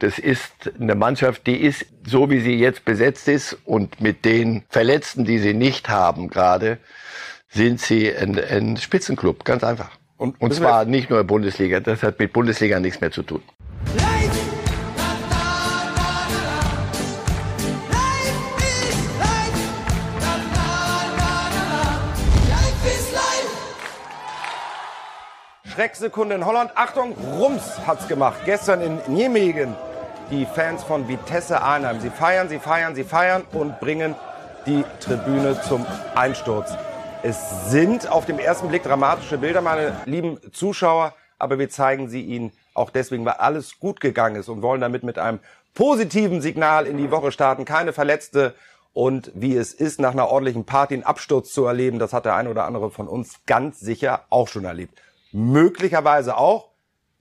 Das ist eine Mannschaft, die ist so, wie sie jetzt besetzt ist und mit den Verletzten, die sie nicht haben gerade, sind sie ein, ein Spitzenclub, ganz einfach. Und, und zwar nicht nur Bundesliga, das hat mit Bundesliga nichts mehr zu tun. Schrecksekunde in Holland. Achtung, Rums hat's gemacht. Gestern in Nijmegen. Die Fans von Vitesse Arnhem. Sie feiern, sie feiern, sie feiern und bringen die Tribüne zum Einsturz. Es sind auf dem ersten Blick dramatische Bilder, meine lieben Zuschauer, aber wir zeigen sie Ihnen auch deswegen, weil alles gut gegangen ist und wollen damit mit einem positiven Signal in die Woche starten. Keine Verletzte und wie es ist, nach einer ordentlichen Party einen Absturz zu erleben, das hat der ein oder andere von uns ganz sicher auch schon erlebt möglicherweise auch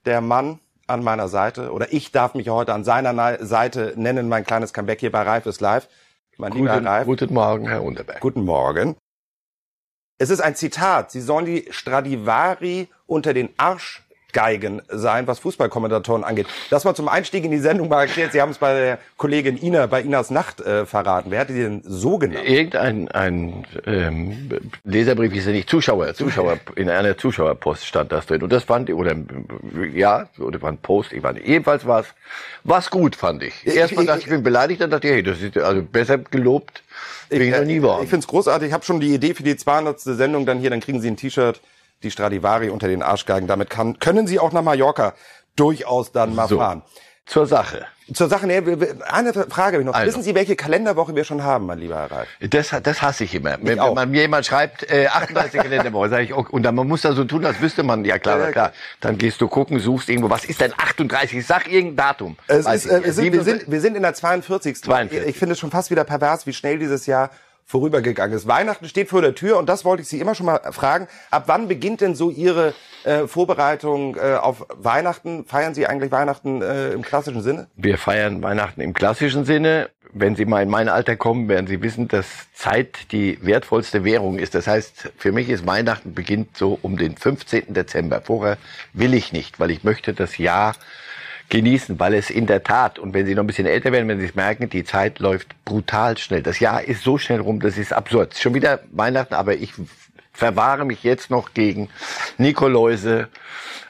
der Mann an meiner Seite oder ich darf mich heute an seiner Seite nennen, mein kleines Comeback hier bei Reif ist live. Mein guten, lieber Reif. Guten Morgen, Herr Unterberg. Guten Morgen. Es ist ein Zitat. Sie sollen die Stradivari unter den Arsch Geigen sein, was Fußballkommentatoren angeht. Das mal zum Einstieg in die Sendung mal erklärt. Sie haben es bei der Kollegin Ina, bei Inas Nacht äh, verraten. Wer hat die denn so genannt? Irgendein ein, ähm, Leserbrief ist ja nicht Zuschauer, Zuschauer, in einer Zuschauerpost stand das drin. Und das fand ich, oder ja, oder war ein Post, ich nicht. Jedenfalls war es was gut, fand ich. Erstmal dachte ich, ich bin beleidigt, dann dachte ich, hey, das ist also besser gelobt, bin ich, ich noch nie war. Ich finde es großartig. Ich habe schon die Idee für die 200. Sendung dann hier, dann kriegen Sie ein T-Shirt die Stradivari unter den Arschgeigen. Damit kann, können Sie auch nach Mallorca durchaus dann mal so, fahren. Zur Sache. Zur Sache, nee, eine Frage habe ich noch. Also. Wissen Sie, welche Kalenderwoche wir schon haben, mein lieber Herr Ralf? Das, das hasse ich immer. Ich wenn, wenn man mir jemand schreibt, äh, 38 Kalenderwoche, sage ich, okay, und dann man muss da so tun, als wüsste man, ja klar, ja, klar. Dann gehst du gucken, suchst irgendwo, was ist denn 38? Sag irgendein Datum. Es ist, äh, wir, sind, wir, sind, wir sind in der 42. 42. Ich finde es schon fast wieder pervers, wie schnell dieses Jahr vorübergegangen ist. Weihnachten steht vor der Tür und das wollte ich Sie immer schon mal fragen. Ab wann beginnt denn so Ihre äh, Vorbereitung äh, auf Weihnachten? Feiern Sie eigentlich Weihnachten äh, im klassischen Sinne? Wir feiern Weihnachten im klassischen Sinne. Wenn Sie mal in mein Alter kommen, werden Sie wissen, dass Zeit die wertvollste Währung ist. Das heißt, für mich ist Weihnachten beginnt so um den 15. Dezember. Vorher will ich nicht, weil ich möchte das Jahr genießen, weil es in der Tat, und wenn Sie noch ein bisschen älter werden, wenn Sie es merken, die Zeit läuft brutal schnell. Das Jahr ist so schnell rum, das ist absurd. Schon wieder Weihnachten, aber ich verwahre mich jetzt noch gegen Nikoläuse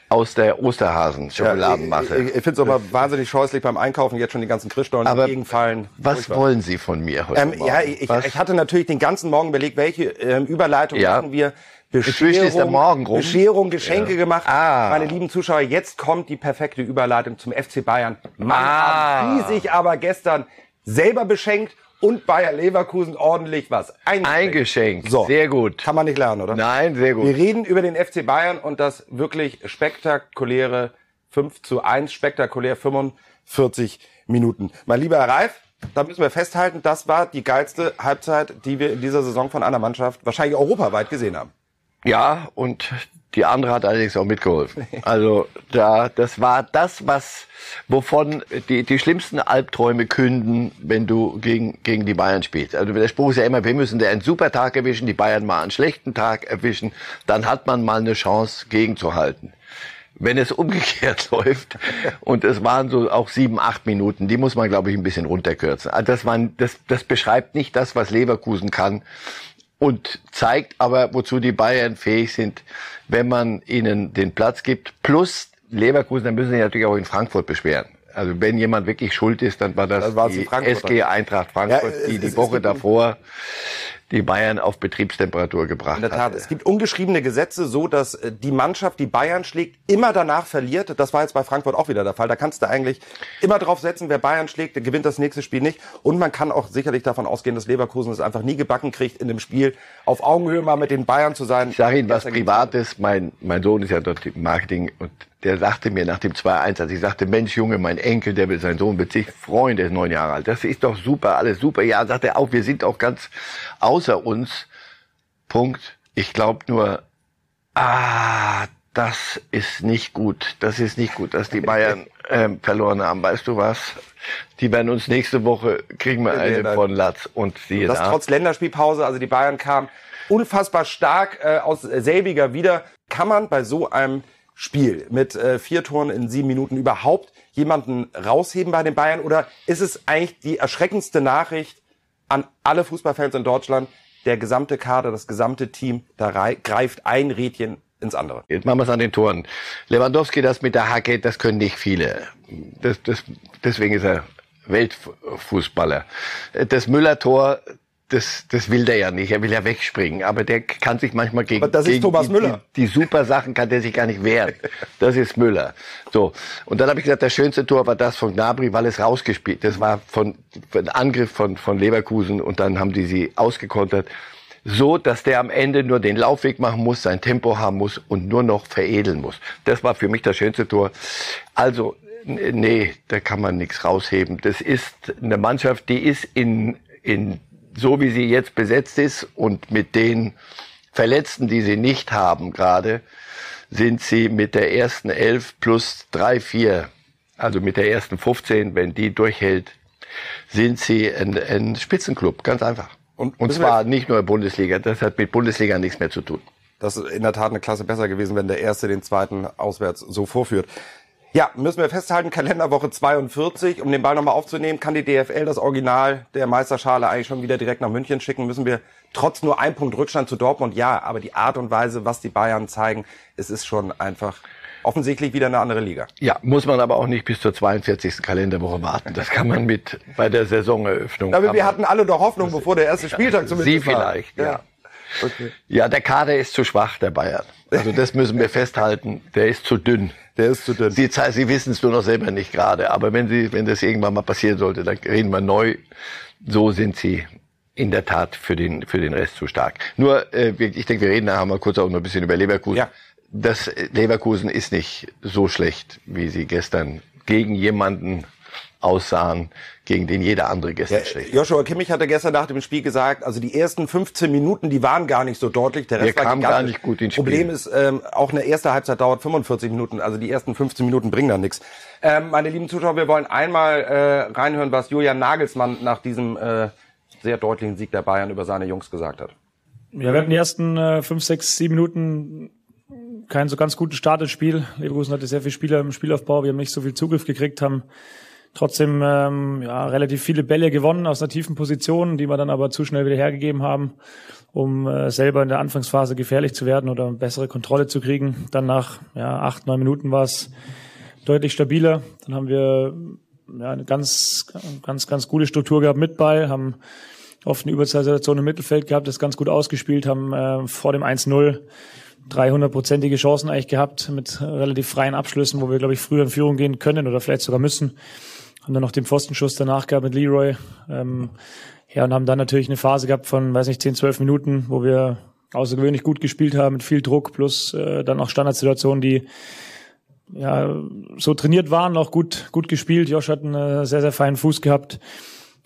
aus der Osterhasen-Schokoladenmasse. Ja, ich ich finde es aber wahnsinnig scheußlich beim Einkaufen, jetzt schon die ganzen Christstollen entgegenfallen. Was wollen Sie von mir heute ähm, Ja, ich, ich, hatte natürlich den ganzen Morgen überlegt, welche ähm, Überleitung ja. machen wir Bescherung, Morgen rum. Bescherung, Geschenke ja. gemacht. Ah. Meine lieben Zuschauer, jetzt kommt die perfekte Überleitung zum FC Bayern. Man ah. hat sich aber gestern selber beschenkt und Bayer Leverkusen ordentlich was eingeschenkt. eingeschenkt. So. Sehr gut. Kann man nicht lernen, oder? Nein, sehr gut. Wir reden über den FC Bayern und das wirklich spektakuläre 5 zu 1, spektakulär 45 Minuten. Mein lieber Herr Reif, da müssen wir festhalten, das war die geilste Halbzeit, die wir in dieser Saison von einer Mannschaft wahrscheinlich europaweit gesehen haben. Ja, und die andere hat allerdings auch mitgeholfen. Also da, das war das, was, wovon die, die schlimmsten Albträume künden, wenn du gegen, gegen die Bayern spielst. Also der Spruch ist ja immer, wir müssen der einen super Tag erwischen, die Bayern mal einen schlechten Tag erwischen, dann hat man mal eine Chance gegenzuhalten. Wenn es umgekehrt läuft, und es waren so auch sieben, acht Minuten, die muss man, glaube ich, ein bisschen runterkürzen. Also das, waren, das, das beschreibt nicht das, was Leverkusen kann und zeigt aber, wozu die Bayern fähig sind, wenn man ihnen den Platz gibt. Plus Leverkusen, dann müssen sie natürlich auch in Frankfurt beschweren. Also wenn jemand wirklich schuld ist, dann war das, das die SG Eintracht Frankfurt, ja, die die Woche davor die Bayern auf Betriebstemperatur gebracht hat. In der Tat, hatte. es gibt ungeschriebene Gesetze, so dass äh, die Mannschaft, die Bayern schlägt, immer danach verliert. Das war jetzt bei Frankfurt auch wieder der Fall. Da kannst du eigentlich immer drauf setzen, wer Bayern schlägt, der gewinnt das nächste Spiel nicht. Und man kann auch sicherlich davon ausgehen, dass Leverkusen es einfach nie gebacken kriegt, in dem Spiel auf Augenhöhe mal mit den Bayern zu sein. Ich sage Ihnen was Privates. Mein, mein Sohn ist ja dort im Marketing und der sagte mir nach dem 2-1, als ich sagte, Mensch Junge, mein Enkel, der will sein Sohn wird sich freuen, der ist neun Jahre alt. Das ist doch super, alles super. Ja, sagt er auch, wir sind auch ganz außer uns. Punkt. Ich glaube nur, ah, das ist nicht gut. Das ist nicht gut, dass die Bayern ähm, verloren haben. Weißt du was? Die werden uns nächste Woche kriegen wir eine von Latz und siehe Das da. trotz Länderspielpause, also die Bayern kamen unfassbar stark äh, aus selbiger wieder. Kann man bei so einem Spiel mit äh, vier Toren in sieben Minuten überhaupt jemanden rausheben bei den Bayern? Oder ist es eigentlich die erschreckendste Nachricht an alle Fußballfans in Deutschland? Der gesamte Kader, das gesamte Team, da greift ein Rädchen ins andere. Jetzt machen wir es an den Toren. Lewandowski, das mit der Hacke, das können nicht viele. Das, das, deswegen ist er Weltfußballer. Das Müller-Tor, das, das will der ja nicht. Er will ja wegspringen. Aber der kann sich manchmal gegen, Aber das ist gegen Thomas die, Müller. Die, die, super Sachen kann der sich gar nicht wehren. Das ist Müller. So. Und dann habe ich gesagt, das schönste Tor war das von Gnabry, weil es rausgespielt. Das war von, von Angriff von, von Leverkusen und dann haben die sie ausgekontert. So, dass der am Ende nur den Laufweg machen muss, sein Tempo haben muss und nur noch veredeln muss. Das war für mich das schönste Tor. Also, nee, da kann man nichts rausheben. Das ist eine Mannschaft, die ist in, in so wie sie jetzt besetzt ist und mit den Verletzten, die sie nicht haben gerade, sind sie mit der ersten elf plus drei, vier, also mit der ersten 15, wenn die durchhält, sind sie ein, ein Spitzenclub, ganz einfach. Und, und zwar nicht nur Bundesliga, das hat mit Bundesliga nichts mehr zu tun. Das ist in der Tat eine Klasse besser gewesen, wenn der Erste den Zweiten auswärts so vorführt. Ja, müssen wir festhalten, Kalenderwoche 42. Um den Ball nochmal aufzunehmen, kann die DFL das Original der Meisterschale eigentlich schon wieder direkt nach München schicken. Müssen wir trotz nur ein Punkt Rückstand zu Dortmund, ja, aber die Art und Weise, was die Bayern zeigen, es ist schon einfach offensichtlich wieder eine andere Liga. Ja, muss man aber auch nicht bis zur 42. Kalenderwoche warten. Das kann man mit bei der Saisoneröffnung. Aber wir hatten alle doch Hoffnung, bevor der erste Spieltag zumindest Sie vielleicht, war. ja. Okay. Ja, der Kader ist zu schwach, der Bayern. Also das müssen wir festhalten. Der ist zu dünn. Der ist zu dünn. Sie, Sie wissen es nur noch selber nicht gerade. Aber wenn Sie, wenn das irgendwann mal passieren sollte, dann reden wir neu. So sind Sie in der Tat für den, für den Rest zu stark. Nur, äh, ich denke, wir reden nachher mal kurz auch noch ein bisschen über Leverkusen. Ja. Das Leverkusen ist nicht so schlecht, wie Sie gestern gegen jemanden aussahen, gegen den jeder andere gestern ja, schlecht. Joshua Kimmich hatte gestern nach dem Spiel gesagt, also die ersten 15 Minuten, die waren gar nicht so deutlich. Der Rest war kam gar nicht gut ins Spiel. Problem ist, ähm, auch eine erste Halbzeit dauert 45 Minuten, also die ersten 15 Minuten bringen da nichts. Ähm, meine lieben Zuschauer, wir wollen einmal äh, reinhören, was Julian Nagelsmann nach diesem äh, sehr deutlichen Sieg der Bayern über seine Jungs gesagt hat. Ja, wir hatten die ersten äh, fünf, sechs, sieben Minuten keinen so ganz guten Start ins Spiel. Leverkusen hatte sehr viele Spieler im Spielaufbau, wir haben nicht so viel Zugriff gekriegt, haben trotzdem ähm, ja, relativ viele Bälle gewonnen aus einer tiefen Position, die wir dann aber zu schnell wieder hergegeben haben, um äh, selber in der Anfangsphase gefährlich zu werden oder bessere Kontrolle zu kriegen. Dann nach ja, acht, neun Minuten war es deutlich stabiler. Dann haben wir ja, eine ganz, ganz, ganz gute Struktur gehabt mit Ball, haben oft eine Überzahlsituation im Mittelfeld gehabt, das ganz gut ausgespielt, haben äh, vor dem 1-0 300-prozentige Chancen eigentlich gehabt mit relativ freien Abschlüssen, wo wir, glaube ich, früher in Führung gehen können oder vielleicht sogar müssen haben dann noch den Pfostenschuss danach gehabt mit Leroy. Ähm, ja, und haben dann natürlich eine Phase gehabt von, weiß nicht, 10, 12 Minuten, wo wir außergewöhnlich gut gespielt haben, mit viel Druck, plus äh, dann auch Standardsituationen, die ja so trainiert waren, auch gut, gut gespielt. Josh hat einen sehr, sehr feinen Fuß gehabt.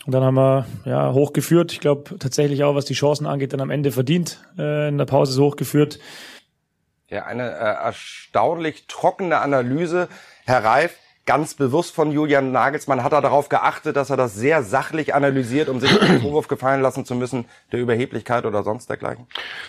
Und dann haben wir ja hochgeführt. Ich glaube tatsächlich auch, was die Chancen angeht, dann am Ende verdient. Äh, in der Pause so hochgeführt. Ja, eine äh, erstaunlich trockene Analyse. Herr Reif, ganz bewusst von Julian Nagelsmann hat er darauf geachtet, dass er das sehr sachlich analysiert, um sich den Vorwurf gefallen lassen zu müssen, der Überheblichkeit oder sonst dergleichen?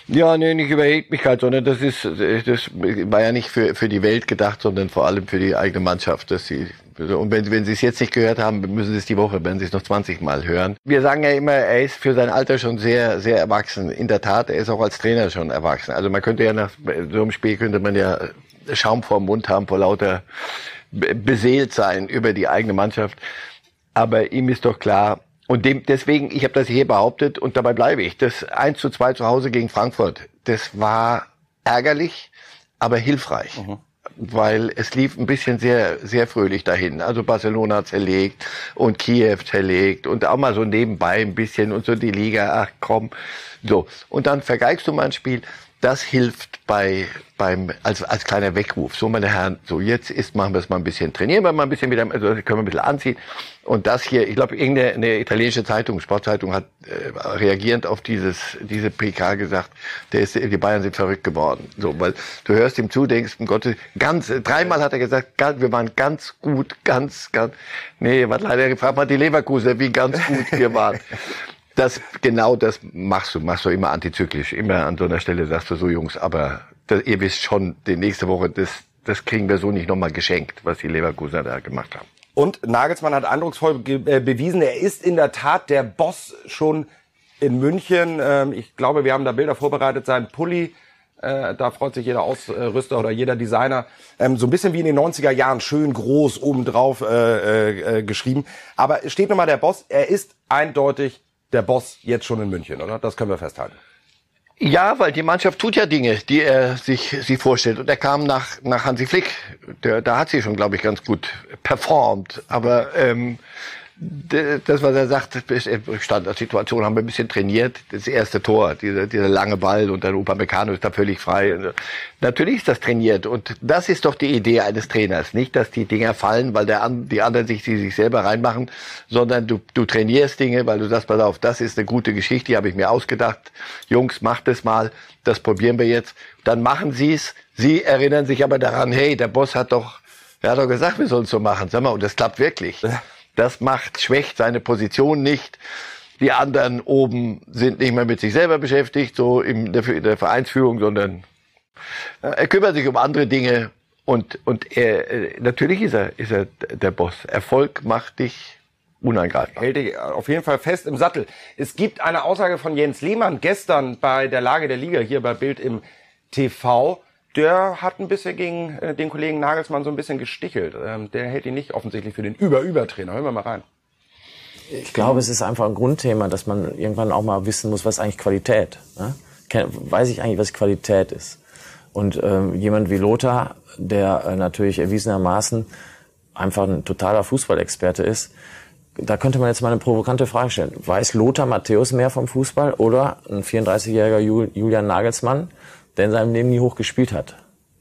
Ja, nee, nicht Überheblichkeit, sondern das ist, das war ja nicht für, für die Welt gedacht, sondern vor allem für die eigene Mannschaft, dass sie und wenn, wenn Sie es jetzt nicht gehört haben, müssen Sie es die Woche, werden Sie es noch 20 Mal hören. Wir sagen ja immer, er ist für sein Alter schon sehr, sehr erwachsen. In der Tat, er ist auch als Trainer schon erwachsen. Also man könnte ja nach so einem Spiel könnte man ja Schaum vor dem Mund haben vor lauter beseelt sein über die eigene Mannschaft. Aber ihm ist doch klar, und dem, deswegen, ich habe das hier behauptet und dabei bleibe ich, das 1 zu 2 zu Hause gegen Frankfurt, das war ärgerlich, aber hilfreich. Mhm. Weil es lief ein bisschen sehr, sehr fröhlich dahin. Also Barcelona zerlegt und Kiew zerlegt und auch mal so nebenbei ein bisschen und so die Liga, ach komm. So. Und dann vergeigst du mal ein Spiel das hilft bei, beim, als, als kleiner Weckruf. So, meine Herren, so jetzt ist, machen wir es mal ein bisschen, trainieren wir mal ein bisschen wieder, also können wir ein bisschen anziehen. Und das hier, ich glaube, irgendeine eine italienische Zeitung, Sportzeitung hat äh, reagierend auf dieses, diese PK gesagt, der ist, die Bayern sind verrückt geworden. So, weil du hörst ihm zu, denkst, um Gottes, ganz, dreimal hat er gesagt, wir waren ganz gut, ganz, ganz, nee, was leider gefragt hat die Leverkusen, wie ganz gut wir waren. Das, genau das machst du, machst du immer antizyklisch. Immer an so einer Stelle sagst du so, Jungs, aber das, ihr wisst schon, die nächste Woche, das, das kriegen wir so nicht nochmal geschenkt, was die Leverkusener da gemacht haben. Und Nagelsmann hat eindrucksvoll äh, bewiesen, er ist in der Tat der Boss schon in München. Ähm, ich glaube, wir haben da Bilder vorbereitet. Sein Pulli, äh, da freut sich jeder Ausrüster oder jeder Designer. Ähm, so ein bisschen wie in den 90er Jahren, schön groß obendrauf äh, äh, geschrieben. Aber steht nochmal der Boss. Er ist eindeutig der Boss jetzt schon in München, oder? Das können wir festhalten. Ja, weil die Mannschaft tut ja Dinge, die er sich, sich vorstellt. Und er kam nach, nach Hansi Flick. Der, da hat sie schon, glaube ich, ganz gut performt. Aber ähm, das, was er sagt, Standardsituation haben wir ein bisschen trainiert. Das erste Tor, dieser, dieser lange Ball und dann Upamecano ist da völlig frei. Natürlich ist das trainiert und das ist doch die Idee eines Trainers. Nicht, dass die Dinger fallen, weil der, die anderen sich, die sich selber reinmachen, sondern du, du trainierst Dinge, weil du sagst, pass auf, das ist eine gute Geschichte, die habe ich mir ausgedacht. Jungs, macht es mal, das probieren wir jetzt. Dann machen sie es. Sie erinnern sich aber daran, hey, der Boss hat doch, er hat doch gesagt, wir sollen es so machen. Sag mal, und das klappt wirklich. Das macht, schwächt seine Position nicht. Die anderen oben sind nicht mehr mit sich selber beschäftigt, so in der, in der Vereinsführung, sondern er kümmert sich um andere Dinge. Und, und er, äh, natürlich ist er, ist er der Boss. Erfolg macht dich unangreifbar. Hält dich auf jeden Fall fest im Sattel. Es gibt eine Aussage von Jens Lehmann gestern bei der Lage der Liga hier bei Bild im TV der hat ein bisschen gegen äh, den Kollegen Nagelsmann so ein bisschen gestichelt. Ähm, der hält ihn nicht offensichtlich für den Über-Über-Trainer. Hören wir mal rein. Ich glaube, es ist einfach ein Grundthema, dass man irgendwann auch mal wissen muss, was eigentlich Qualität. Ne? Weiß ich eigentlich, was Qualität ist? Und ähm, jemand wie Lothar, der äh, natürlich erwiesenermaßen einfach ein totaler Fußballexperte ist, da könnte man jetzt mal eine provokante Frage stellen. Weiß Lothar Matthäus mehr vom Fußball oder ein 34-jähriger Julian Nagelsmann, der in seinem Leben nie hoch gespielt hat.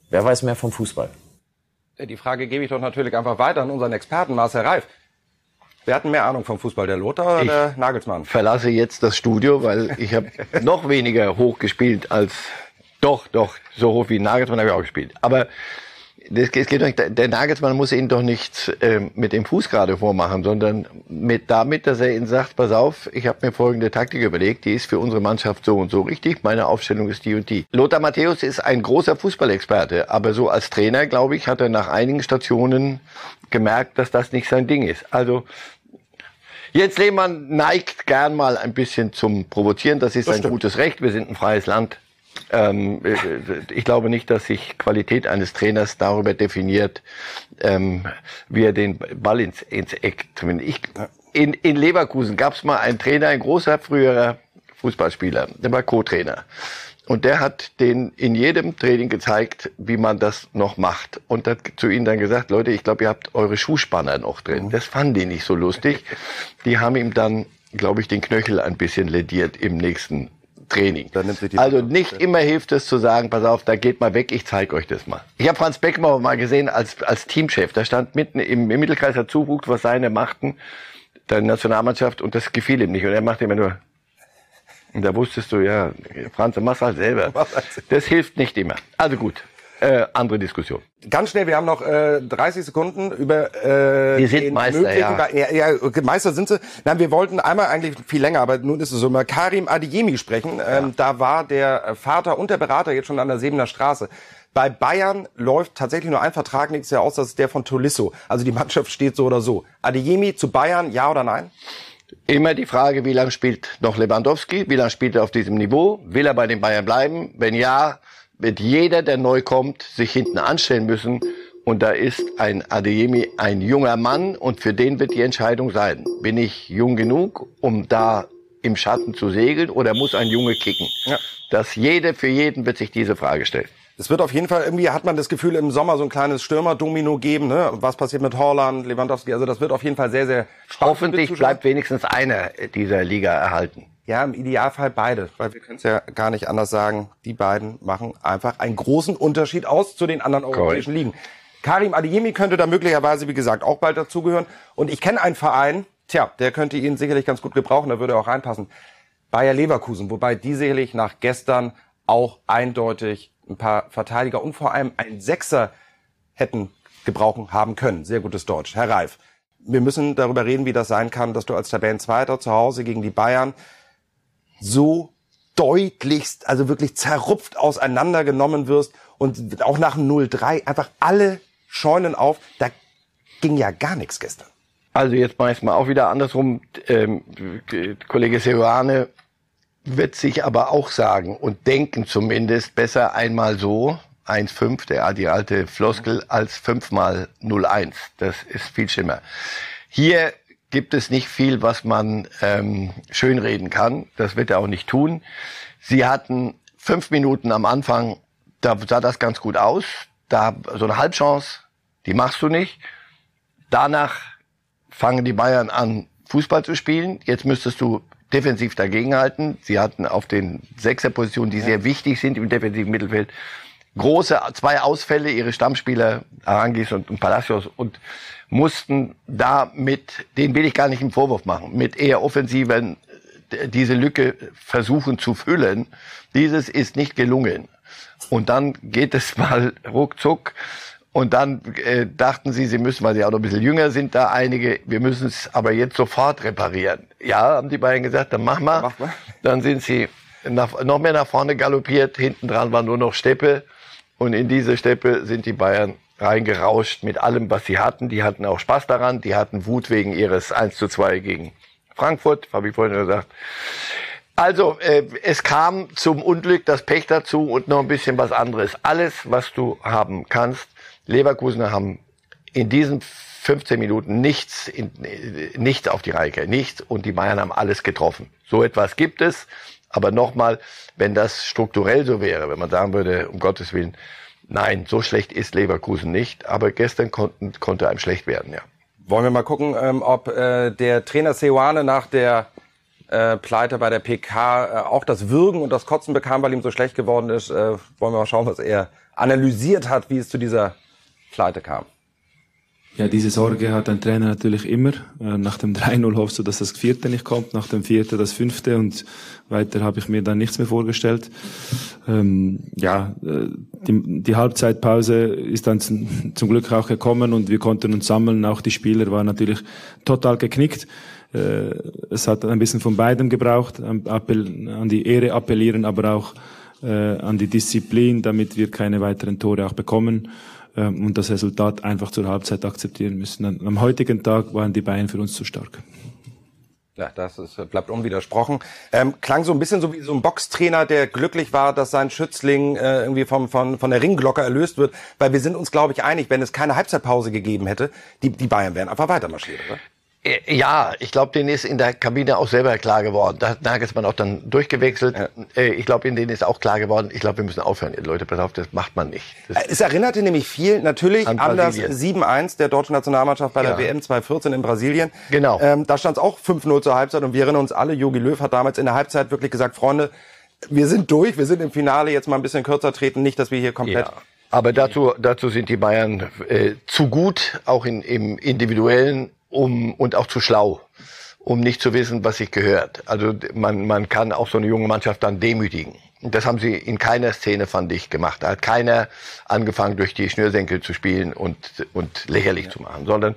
Wer weiß mehr vom Fußball? Die Frage gebe ich doch natürlich einfach weiter an unseren Experten Marcel Reif. Wer hat mehr Ahnung vom Fußball, der Lothar oder ich der Nagelsmann? verlasse jetzt das Studio, weil ich habe noch weniger hoch gespielt als doch, doch, so hoch wie Nagelsmann habe ich auch gespielt. Aber das, es geht nicht, der Nagelsmann muss ihn doch nicht äh, mit dem Fuß gerade vormachen, sondern mit damit, dass er ihnen sagt, pass auf, ich habe mir folgende Taktik überlegt, die ist für unsere Mannschaft so und so richtig, meine Aufstellung ist die und die. Lothar Matthäus ist ein großer Fußballexperte, aber so als Trainer, glaube ich, hat er nach einigen Stationen gemerkt, dass das nicht sein Ding ist. Also Jens Lehmann neigt gern mal ein bisschen zum Provozieren, das ist das ein gutes Recht, wir sind ein freies Land. Ähm, äh, ich glaube nicht, dass sich Qualität eines Trainers darüber definiert, ähm, wie er den Ball ins, ins Eck trifft. Ich, in, in Leverkusen gab es mal einen Trainer, ein großer früherer Fußballspieler, der war Co-Trainer. Und der hat den in jedem Training gezeigt, wie man das noch macht. Und hat zu ihnen dann gesagt, Leute, ich glaube, ihr habt eure Schuhspanner noch drin. Mhm. Das fanden die nicht so lustig. Die haben ihm dann, glaube ich, den Knöchel ein bisschen lediert im nächsten Training. also nicht immer hilft es zu sagen, pass auf, da geht mal weg, ich zeige euch das mal. Ich habe Franz Beckenbauer mal gesehen als, als Teamchef. Da stand mitten im, im Mittelkreis der Zuwuchs, was seine machten, der Nationalmannschaft, und das gefiel ihm nicht. Und er machte immer nur, und da wusstest du, ja, Franz, mach's halt selber. Das hilft nicht immer. Also gut äh, andere Diskussion. Ganz schnell, wir haben noch äh, 30 Sekunden über äh, die sind Meister, ja. ja. ja. Meister sind sie. Nein, wir wollten einmal eigentlich viel länger, aber nun ist es so, über Karim Adiemi sprechen. Ja. Ähm, da war der Vater und der Berater jetzt schon an der Sebener Straße. Bei Bayern läuft tatsächlich nur ein Vertrag nächstes Jahr aus, das ist der von Tolisso. Also die Mannschaft steht so oder so. Adeyemi zu Bayern, ja oder nein? Immer die Frage, wie lange spielt noch Lewandowski? Wie lange spielt er auf diesem Niveau? Will er bei den Bayern bleiben? Wenn ja, wird jeder, der neu kommt, sich hinten anstellen müssen. Und da ist ein Adeyemi ein junger Mann und für den wird die Entscheidung sein. Bin ich jung genug, um da im Schatten zu segeln oder muss ein Junge kicken? Ja. Das jede für jeden wird sich diese Frage stellen. Es wird auf jeden Fall irgendwie, hat man das Gefühl, im Sommer so ein kleines Stürmer-Domino geben. Ne? Was passiert mit Holland, Lewandowski? Also das wird auf jeden Fall sehr, sehr spannend. Hoffentlich bleibt wenigstens einer dieser Liga erhalten. Ja, im Idealfall beide, weil wir können es ja gar nicht anders sagen. Die beiden machen einfach einen großen Unterschied aus zu den anderen europäischen Ligen. Karim Adeyemi könnte da möglicherweise, wie gesagt, auch bald dazugehören. Und ich kenne einen Verein, tja, der könnte ihn sicherlich ganz gut gebrauchen, da würde er auch reinpassen. Bayer Leverkusen, wobei die sicherlich nach gestern auch eindeutig ein paar Verteidiger und vor allem einen Sechser hätten gebrauchen haben können. Sehr gutes Deutsch. Herr Reif, wir müssen darüber reden, wie das sein kann, dass du als Tabellenzweiter zu Hause gegen die Bayern so deutlichst, also wirklich zerrupft auseinandergenommen wirst und auch nach 0-3 einfach alle Scheunen auf. Da ging ja gar nichts gestern. Also jetzt mache ich mal auch wieder andersrum. Ähm, Kollege Seruane wird sich aber auch sagen und denken zumindest besser einmal so, 1,5, der, die alte Floskel, als fünfmal 0,1. Das ist viel schlimmer. Hier gibt es nicht viel, was man ähm, schönreden kann. Das wird er auch nicht tun. Sie hatten fünf Minuten am Anfang, da sah das ganz gut aus. Da so eine Halbchance, die machst du nicht. Danach fangen die Bayern an, Fußball zu spielen. Jetzt müsstest du defensiv dagegenhalten. Sie hatten auf den Sechserpositionen, die ja. sehr wichtig sind im defensiven Mittelfeld, große zwei Ausfälle, ihre Stammspieler Arangis und, und Palacios und mussten da mit, den will ich gar nicht im Vorwurf machen, mit eher offensiven diese Lücke versuchen zu füllen. Dieses ist nicht gelungen. Und dann geht es mal ruckzuck. Und dann äh, dachten sie, sie müssen, weil sie auch noch ein bisschen jünger sind, da einige, wir müssen es aber jetzt sofort reparieren. Ja, haben die beiden gesagt, dann machen wir. Mach mal. Dann sind sie nach, noch mehr nach vorne galoppiert. Hinten dran war nur noch Steppe. Und in diese Steppe sind die Bayern reingerauscht mit allem, was sie hatten. Die hatten auch Spaß daran. Die hatten Wut wegen ihres 1 zu 2 gegen Frankfurt, habe ich vorhin gesagt. Also, äh, es kam zum Unglück das Pech dazu und noch ein bisschen was anderes. Alles, was du haben kannst, Leverkusener haben in diesen 15 Minuten nichts, in, nichts auf die Reihe, nichts und die Bayern haben alles getroffen. So etwas gibt es, aber nochmal, wenn das strukturell so wäre, wenn man sagen würde, um Gottes Willen, nein, so schlecht ist Leverkusen nicht, aber gestern konnten, konnte einem schlecht werden, ja. Wollen wir mal gucken, ähm, ob äh, der Trainer Seoane nach der äh, Pleite bei der PK äh, auch das Würgen und das Kotzen bekam, weil ihm so schlecht geworden ist. Äh, wollen wir mal schauen, was er analysiert hat, wie es zu dieser Pleite kam. Ja, diese Sorge hat ein Trainer natürlich immer. Äh, nach dem 3-0 hoffst du, dass das vierte nicht kommt, nach dem vierten das fünfte und weiter habe ich mir dann nichts mehr vorgestellt. Ähm, ja, äh, die, die, Halbzeitpause ist dann zum, Glück auch gekommen und wir konnten uns sammeln. Auch die Spieler waren natürlich total geknickt. Äh, es hat ein bisschen von beidem gebraucht, an die Ehre appellieren, aber auch an die Disziplin, damit wir keine weiteren Tore auch bekommen. Ähm, und das Resultat einfach zur Halbzeit akzeptieren müssen. Am heutigen Tag waren die Bayern für uns zu stark. Ja, das ist, bleibt unwidersprochen. Ähm, klang so ein bisschen so wie so ein Boxtrainer, der glücklich war, dass sein Schützling äh, irgendwie vom, von, von der Ringglocke erlöst wird. Weil wir sind uns, glaube ich, einig, wenn es keine Halbzeitpause gegeben hätte, die, die Bayern wären einfach weitermarschiert, oder? Äh, ja, ich glaube, denen ist in der Kabine auch selber klar geworden. Da hat Nagelsmann auch dann durchgewechselt. Ja. Äh, ich glaube, in denen ist auch klar geworden, ich glaube, wir müssen aufhören. Leute, pass auf, das macht man nicht. Das es erinnerte nämlich viel, natürlich an, an das 7-1 der deutschen Nationalmannschaft bei der ja. WM 2014 in Brasilien. Genau. Ähm, da stand es auch 5-0 zur Halbzeit und wir erinnern uns alle, Jogi Löw hat damals in der Halbzeit wirklich gesagt, Freunde, wir sind durch, wir sind im Finale, jetzt mal ein bisschen kürzer treten, nicht, dass wir hier komplett... Ja. Aber dazu, dazu sind die Bayern äh, zu gut, auch in, im individuellen um und auch zu schlau, um nicht zu wissen, was sich gehört. Also man, man kann auch so eine junge Mannschaft dann demütigen. Und das haben sie in keiner Szene, fand ich, gemacht. Da hat keiner angefangen, durch die Schnürsenkel zu spielen und, und lächerlich ja. zu machen, sondern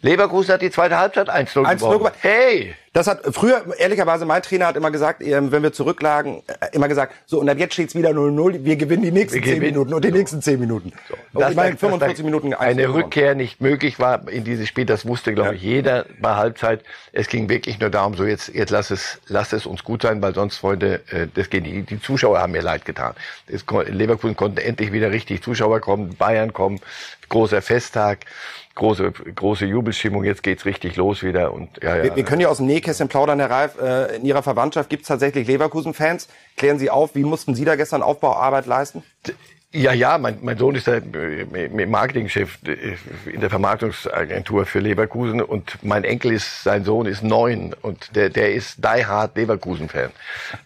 Leverkusen hat die zweite Halbzeit 1-0 gewonnen. Hey! Das hat früher, ehrlicherweise, mein Trainer hat immer gesagt, ähm, wenn wir zurücklagen, äh, immer gesagt, so, und ab jetzt steht's wieder 0-0, wir gewinnen die nächsten zehn Minuten und die nächsten zehn Minuten. So. Und dass ich meine, 45 Minuten eine Rückkehr nicht möglich war in dieses Spiel, das wusste, glaube ja. ich, jeder bei Halbzeit. Es ging wirklich nur darum, so jetzt, jetzt lass es, lass es uns gut sein, weil sonst, Freunde, äh, das geht nicht. Die Zuschauer haben mir leid getan. Das, Leverkusen konnte endlich wieder richtig Zuschauer kommen, Bayern kommen, großer Festtag große, große Jubelstimmung. Jetzt geht's richtig los wieder. Und ja, ja. Wir, wir können ja aus dem Nähkästchen plaudern, Herr Reif. Äh, in Ihrer Verwandtschaft gibt's tatsächlich Leverkusen-Fans. Klären Sie auf, wie mussten Sie da gestern Aufbauarbeit leisten? Ja, ja, mein, mein Sohn ist der äh, Marketingchef äh, in der Vermarktungsagentur für Leverkusen und mein Enkel ist, sein Sohn ist neun und der, der ist die hard Leverkusen-Fan.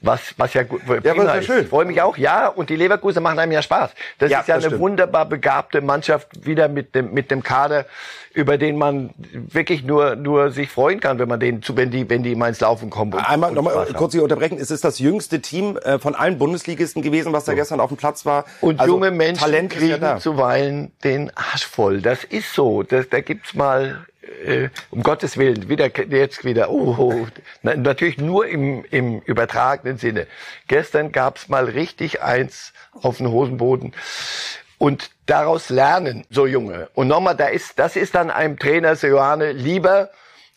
Was, was ja gut, ja, aber ist. schön. Freue mich auch, ja, und die Leverkusen machen einem ja Spaß. Das ja, ist ja das eine stimmt. wunderbar begabte Mannschaft wieder mit dem, mit dem Kader über den man wirklich nur, nur sich freuen kann, wenn man den, wenn die, wenn die mal ins Laufen kommen. Und, Einmal nochmal kurz hier unterbrechen. Es ist das jüngste Team äh, von allen Bundesligisten gewesen, was da so. gestern auf dem Platz war. Und also, junge Menschen Talent kriegen ja zuweilen den Arsch voll. Das ist so. Das, da gibt's mal äh, um Gottes Willen, wieder jetzt wieder, oh, oh, na, natürlich nur im, im übertragenen Sinne. Gestern gab's mal richtig eins auf den Hosenboden und daraus lernen, so Junge. Und nochmal, da ist, das ist dann einem Trainer, Johanne, lieber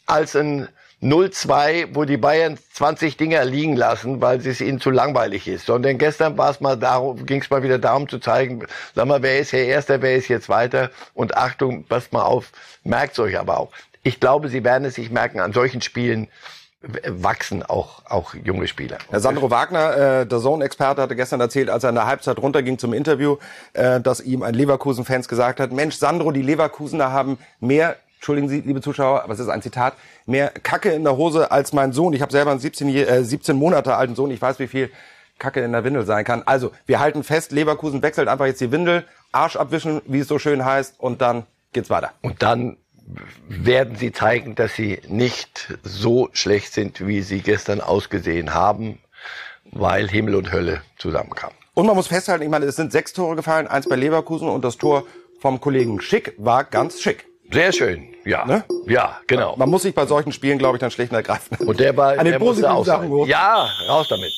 als ein 0-2, wo die Bayern 20 Dinger liegen lassen, weil es ihnen zu langweilig ist. Sondern gestern war es mal darum, ging es mal wieder darum zu zeigen, sag mal, wer ist hier Erster, wer ist jetzt weiter? Und Achtung, passt mal auf, merkt euch aber auch. Ich glaube, sie werden es sich merken, an solchen Spielen wachsen auch, auch junge Spieler. Herr Sandro Wagner, äh, der Zone-Experte, hatte gestern erzählt, als er in der Halbzeit runterging zum Interview, äh, dass ihm ein Leverkusen-Fans gesagt hat, Mensch, Sandro, die Leverkusener haben mehr entschuldigen Sie, liebe Zuschauer, aber es ist ein Zitat, mehr Kacke in der Hose als mein Sohn. Ich habe selber einen 17, äh, 17 Monate alten Sohn. Ich weiß, wie viel Kacke in der Windel sein kann. Also, wir halten fest, Leverkusen wechselt einfach jetzt die Windel, Arsch abwischen, wie es so schön heißt, und dann geht's weiter. Und dann werden sie zeigen, dass sie nicht so schlecht sind, wie sie gestern ausgesehen haben, weil Himmel und Hölle zusammenkamen. Und man muss festhalten, ich meine, es sind sechs Tore gefallen, eins bei Leverkusen und das Tor vom Kollegen Schick war ganz schick. Sehr schön, ja. Ne? Ja, genau. Man muss sich bei solchen Spielen, glaube ich, dann schlecht und ergreifen. Und der war an den positiven Sachen hoch. Ja, raus damit.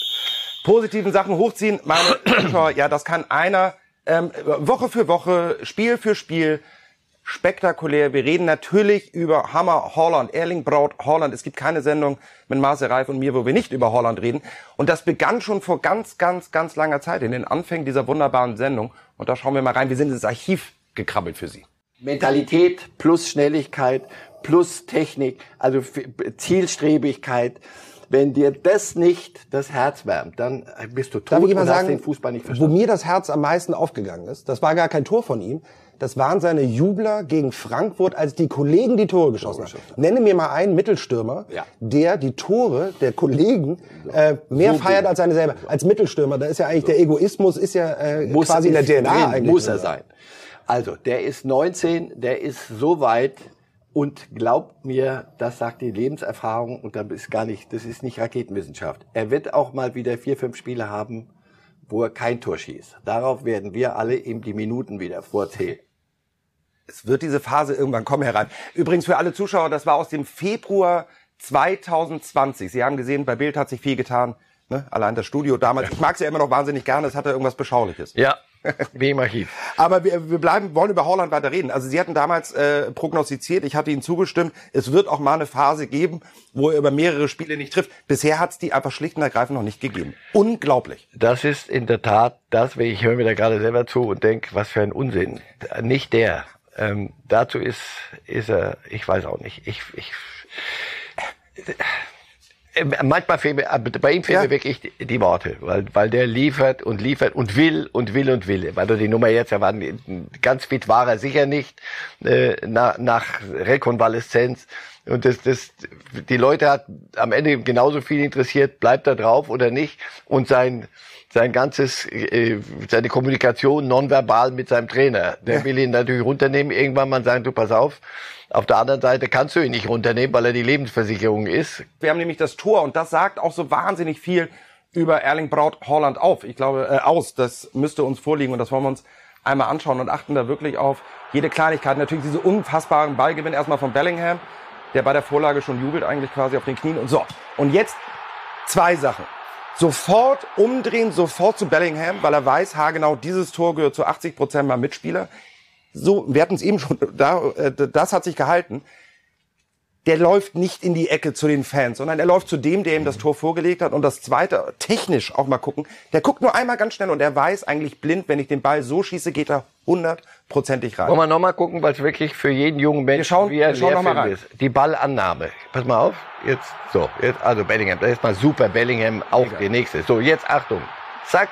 Positiven Sachen hochziehen, meine Zuschauer, ja, das kann einer ähm, Woche für Woche, Spiel für Spiel, spektakulär. Wir reden natürlich über Hammer Holland, Erling Braut Holland. Es gibt keine Sendung mit Marcel Reif und mir, wo wir nicht über Holland reden. Und das begann schon vor ganz, ganz, ganz langer Zeit, in den Anfängen dieser wunderbaren Sendung. Und da schauen wir mal rein. Wir sind ins Archiv gekrabbelt für Sie. Mentalität plus Schnelligkeit plus Technik, also Zielstrebigkeit. Wenn dir das nicht das Herz wärmt, dann bist du tot Darf ich mal und sagen, hast den Fußball nicht verstanden. Wo mir das Herz am meisten aufgegangen ist, das war gar kein Tor von ihm, das waren seine Jubler gegen Frankfurt, als die Kollegen die Tore geschossen haben. Nenne mir mal einen Mittelstürmer, ja. der die Tore der Kollegen äh, mehr so feiert als seine selber. Als Mittelstürmer, da ist ja eigentlich der Egoismus ist ja äh, quasi in der DNA drin, eigentlich. Muss er sein. Also, der ist 19, der ist so weit und glaubt mir, das sagt die Lebenserfahrung und das ist gar nicht, das ist nicht Raketenwissenschaft. Er wird auch mal wieder vier, fünf Spiele haben, wo er kein Tor schießt. Darauf werden wir alle ihm die Minuten wieder vorzählen. Es wird diese Phase irgendwann kommen herein. Übrigens für alle Zuschauer, das war aus dem Februar 2020. Sie haben gesehen, bei Bild hat sich viel getan. Ne? Allein das Studio damals. Ich mag es ja immer noch wahnsinnig gerne. Es hatte irgendwas Beschauliches. Ja, wie im Archiv. Aber wir, wir bleiben, wollen über Holland weiter reden. Also Sie hatten damals äh, prognostiziert, ich hatte Ihnen zugestimmt, es wird auch mal eine Phase geben, wo er über mehrere Spiele nicht trifft. Bisher hat es die einfach schlicht und ergreifend noch nicht gegeben. Unglaublich. Das ist in der Tat das, ich höre mir da gerade selber zu und denke, was für ein Unsinn. Nicht der. Ähm, dazu ist, ist er, ich weiß auch nicht. Ich, ich, äh, manchmal fehlen mir, bei ihm fehlen ja. mir wirklich die, Worte, weil, weil der liefert und liefert und will und will und will. Weil du die Nummer jetzt erwarten, ganz fit war er sicher nicht, äh, nach, nach Rekonvaleszenz. Und das, das, die Leute hat am Ende genauso viel interessiert, bleibt er drauf oder nicht. Und sein, sein ganzes, äh, seine Kommunikation nonverbal mit seinem Trainer. Der ja. will ihn natürlich runternehmen, irgendwann mal sagen, du pass auf, auf der anderen Seite kannst du ihn nicht runternehmen, weil er die Lebensversicherung ist. Wir haben nämlich das Tor und das sagt auch so wahnsinnig viel über Erling Braut Holland auf. Ich glaube, äh, aus. Das müsste uns vorliegen und das wollen wir uns einmal anschauen und achten da wirklich auf jede Kleinigkeit. Natürlich diese unfassbaren Ballgewinn erstmal von Bellingham, der bei der Vorlage schon jubelt eigentlich quasi auf den Knien und so. Und jetzt zwei Sachen. Sofort umdrehen, sofort zu Bellingham, weil er weiß, ha genau, dieses Tor gehört zu 80 Prozent mal Mitspieler so, wir hatten es eben schon, da, äh, das hat sich gehalten. Der läuft nicht in die Ecke zu den Fans, sondern er läuft zu dem, der ihm das Tor vorgelegt hat. Und das zweite, technisch auch mal gucken, der guckt nur einmal ganz schnell und er weiß eigentlich blind, wenn ich den Ball so schieße, geht er hundertprozentig rein. Wollen wir nochmal gucken, weil es wirklich für jeden jungen Menschen wir schauen, wie er wir schauen noch mal rein. ist. Die Ballannahme. Pass mal auf. Jetzt, so, jetzt, also Bellingham. Das ist mal super. Bellingham, auch Egal. der nächste. So, jetzt Achtung. Zack,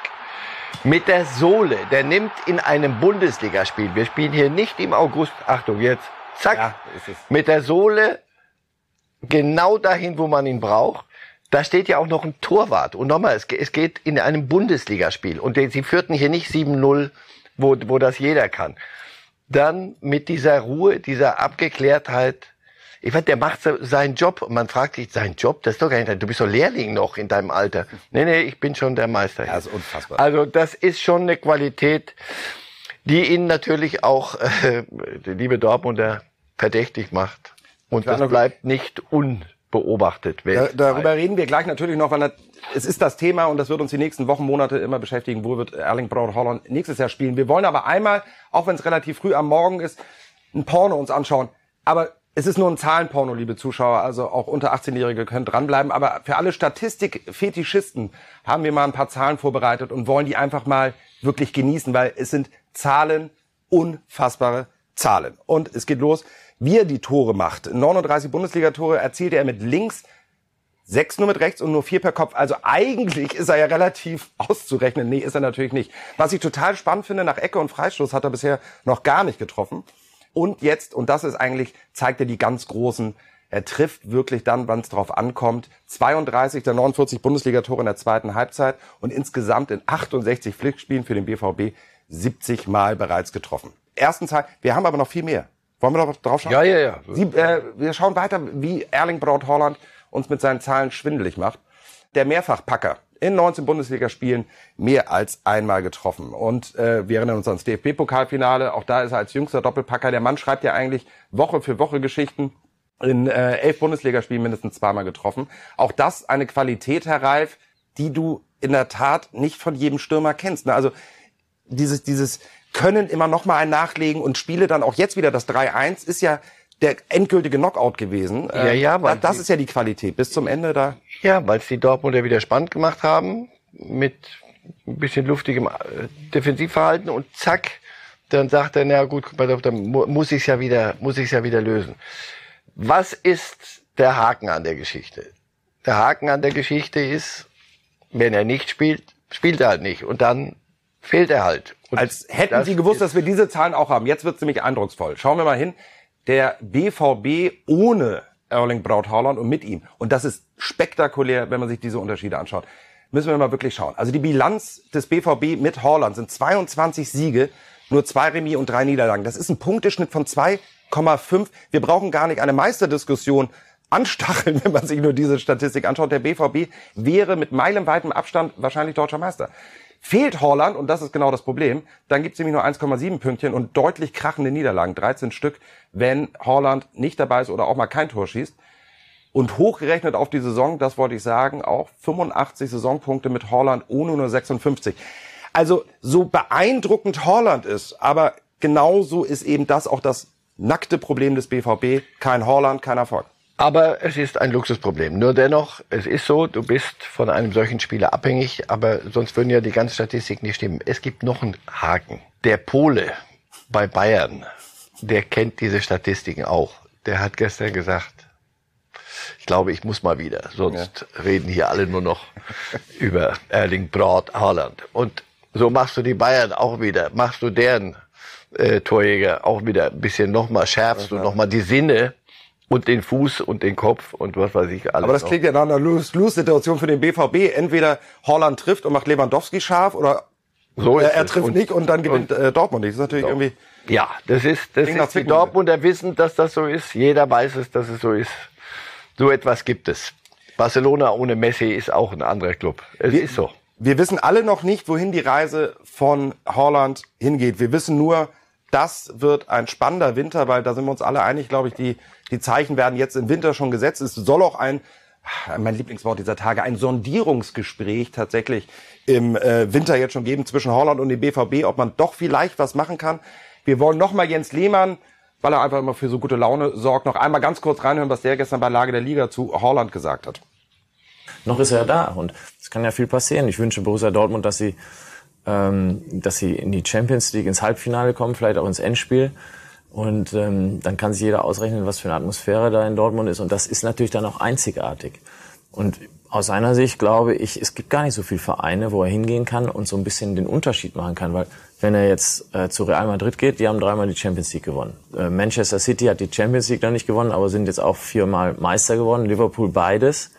mit der Sohle. Der nimmt in einem Bundesligaspiel, wir spielen hier nicht im August, Achtung jetzt, zack, ja, mit der Sohle genau dahin, wo man ihn braucht. Da steht ja auch noch ein Torwart. Und nochmal, es, es geht in einem Bundesligaspiel. Und sie führten hier nicht 7-0, wo, wo das jeder kann. Dann mit dieser Ruhe, dieser Abgeklärtheit, ich weiß, der macht seinen Job und man fragt sich, sein Job, das ist doch gar nicht, du bist doch Lehrling noch in deinem Alter. Nee, nee, ich bin schon der Meister. Ja, ist unfassbar. Also das ist schon eine Qualität, die ihn natürlich auch, äh, die liebe Dortmunder, verdächtig macht. Und das bleibt nicht unbeobachtet. Da, darüber reden wir gleich natürlich noch, weil das, es ist das Thema und das wird uns die nächsten Wochen, Monate immer beschäftigen. Wo wird Erling Braut Holland nächstes Jahr spielen? Wir wollen aber einmal, auch wenn es relativ früh am Morgen ist, ein Porno uns anschauen. Aber es ist nur ein Zahlenporno, liebe Zuschauer, also auch unter 18-Jährige können dranbleiben. Aber für alle Statistik-Fetischisten haben wir mal ein paar Zahlen vorbereitet und wollen die einfach mal wirklich genießen, weil es sind Zahlen, unfassbare Zahlen. Und es geht los, wie er die Tore macht. 39 Bundesliga-Tore erzielte er mit links, sechs nur mit rechts und nur vier per Kopf. Also eigentlich ist er ja relativ auszurechnen. Nee, ist er natürlich nicht. Was ich total spannend finde, nach Ecke und Freistoß hat er bisher noch gar nicht getroffen. Und jetzt, und das ist eigentlich, zeigt er die ganz großen, er trifft wirklich dann, wann es drauf ankommt, 32 der 49 Bundesligatore in der zweiten Halbzeit und insgesamt in 68 Pflichtspielen für den BVB 70 Mal bereits getroffen. Ersten Teil, wir haben aber noch viel mehr. Wollen wir noch drauf schauen? Ja, ja, ja. Sie, äh, wir schauen weiter, wie Erling Braut Holland uns mit seinen Zahlen schwindelig macht. Der Mehrfachpacker in 19 Bundesligaspielen mehr als einmal getroffen. Und äh, wir erinnern uns ans DFB-Pokalfinale. Auch da ist er als jüngster Doppelpacker. Der Mann schreibt ja eigentlich Woche für Woche Geschichten. In äh, elf Bundesligaspielen mindestens zweimal getroffen. Auch das eine Qualität, Herr Reif, die du in der Tat nicht von jedem Stürmer kennst. Ne? Also dieses, dieses Können immer noch mal ein Nachlegen und Spiele dann auch jetzt wieder das 3-1 ist ja der endgültige Knockout gewesen. Ja, ja, weil das ist ja die Qualität bis zum Ende da. Ja, weil es die Dortmunder wieder spannend gemacht haben mit ein bisschen luftigem äh, Defensivverhalten und zack, dann sagt er, na gut, dann muss ich es ja wieder, muss ich ja wieder lösen. Was ist der Haken an der Geschichte? Der Haken an der Geschichte ist, wenn er nicht spielt, spielt er halt nicht und dann fehlt er halt. Und Als hätten Sie gewusst, dass wir diese Zahlen auch haben. Jetzt wird es nämlich eindrucksvoll. Schauen wir mal hin der BVB ohne Erling Braut Haaland und mit ihm. Und das ist spektakulär, wenn man sich diese Unterschiede anschaut. Müssen wir mal wirklich schauen. Also die Bilanz des BVB mit Haaland sind 22 Siege, nur zwei Remis und drei Niederlagen. Das ist ein Punkteschnitt von 2,5. Wir brauchen gar nicht eine Meisterdiskussion anstacheln, wenn man sich nur diese Statistik anschaut. Der BVB wäre mit meilenweitem Abstand wahrscheinlich deutscher Meister. Fehlt Holland, und das ist genau das Problem, dann gibt es nämlich nur 1,7 Pünktchen und deutlich krachende Niederlagen, 13 Stück, wenn Holland nicht dabei ist oder auch mal kein Tor schießt. Und hochgerechnet auf die Saison, das wollte ich sagen, auch 85 Saisonpunkte mit Holland ohne nur 56. Also so beeindruckend Holland ist, aber genauso ist eben das auch das nackte Problem des BVB. Kein Holland, kein Erfolg. Aber es ist ein Luxusproblem. Nur dennoch, es ist so, du bist von einem solchen Spieler abhängig, aber sonst würden ja die ganzen Statistiken nicht stimmen. Es gibt noch einen Haken. Der Pole bei Bayern, der kennt diese Statistiken auch. Der hat gestern gesagt, ich glaube, ich muss mal wieder, sonst ja. reden hier alle nur noch über Erling Braut Haaland. Und so machst du die Bayern auch wieder, machst du deren äh, Torjäger auch wieder ein bisschen nochmal, schärfst du nochmal die Sinne und den Fuß und den Kopf und was weiß ich alles. Aber das klingt ja nach einer Lose-Lose-Situation für den BVB. Entweder Holland trifft und macht Lewandowski scharf oder so er, er trifft und, nicht und dann gewinnt und, äh, Dortmund nicht. Das ist natürlich so. irgendwie. Ja, das ist, das ist die Dortmunder wissen, dass das so ist. Jeder weiß es, dass es so ist. So etwas gibt es. Barcelona ohne Messi ist auch ein anderer Club. Es wir, ist so. Wir wissen alle noch nicht, wohin die Reise von Holland hingeht. Wir wissen nur, das wird ein spannender Winter, weil da sind wir uns alle einig, glaube ich, die die Zeichen werden jetzt im Winter schon gesetzt. Es soll auch ein, mein Lieblingswort dieser Tage, ein Sondierungsgespräch tatsächlich im äh, Winter jetzt schon geben zwischen Holland und dem BVB, ob man doch vielleicht was machen kann. Wir wollen nochmal Jens Lehmann, weil er einfach immer für so gute Laune sorgt, noch einmal ganz kurz reinhören, was der gestern bei Lage der Liga zu Holland gesagt hat. Noch ist er da und es kann ja viel passieren. Ich wünsche Borussia Dortmund, dass sie, ähm, dass sie in die Champions League ins Halbfinale kommen, vielleicht auch ins Endspiel. Und ähm, dann kann sich jeder ausrechnen, was für eine Atmosphäre da in Dortmund ist. Und das ist natürlich dann auch einzigartig. Und aus seiner Sicht glaube ich, es gibt gar nicht so viele Vereine, wo er hingehen kann und so ein bisschen den Unterschied machen kann. Weil wenn er jetzt äh, zu Real Madrid geht, die haben dreimal die Champions League gewonnen. Äh, Manchester City hat die Champions League noch nicht gewonnen, aber sind jetzt auch viermal Meister geworden. Liverpool beides.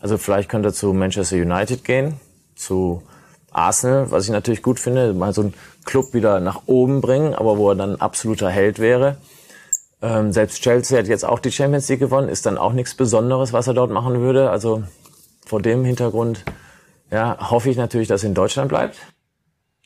Also vielleicht könnte er zu Manchester United gehen, zu Arsenal, was ich natürlich gut finde, mal so einen Club wieder nach oben bringen, aber wo er dann absoluter Held wäre. Ähm, selbst Chelsea hat jetzt auch die Champions League gewonnen, ist dann auch nichts Besonderes, was er dort machen würde. Also vor dem Hintergrund ja, hoffe ich natürlich, dass er in Deutschland bleibt.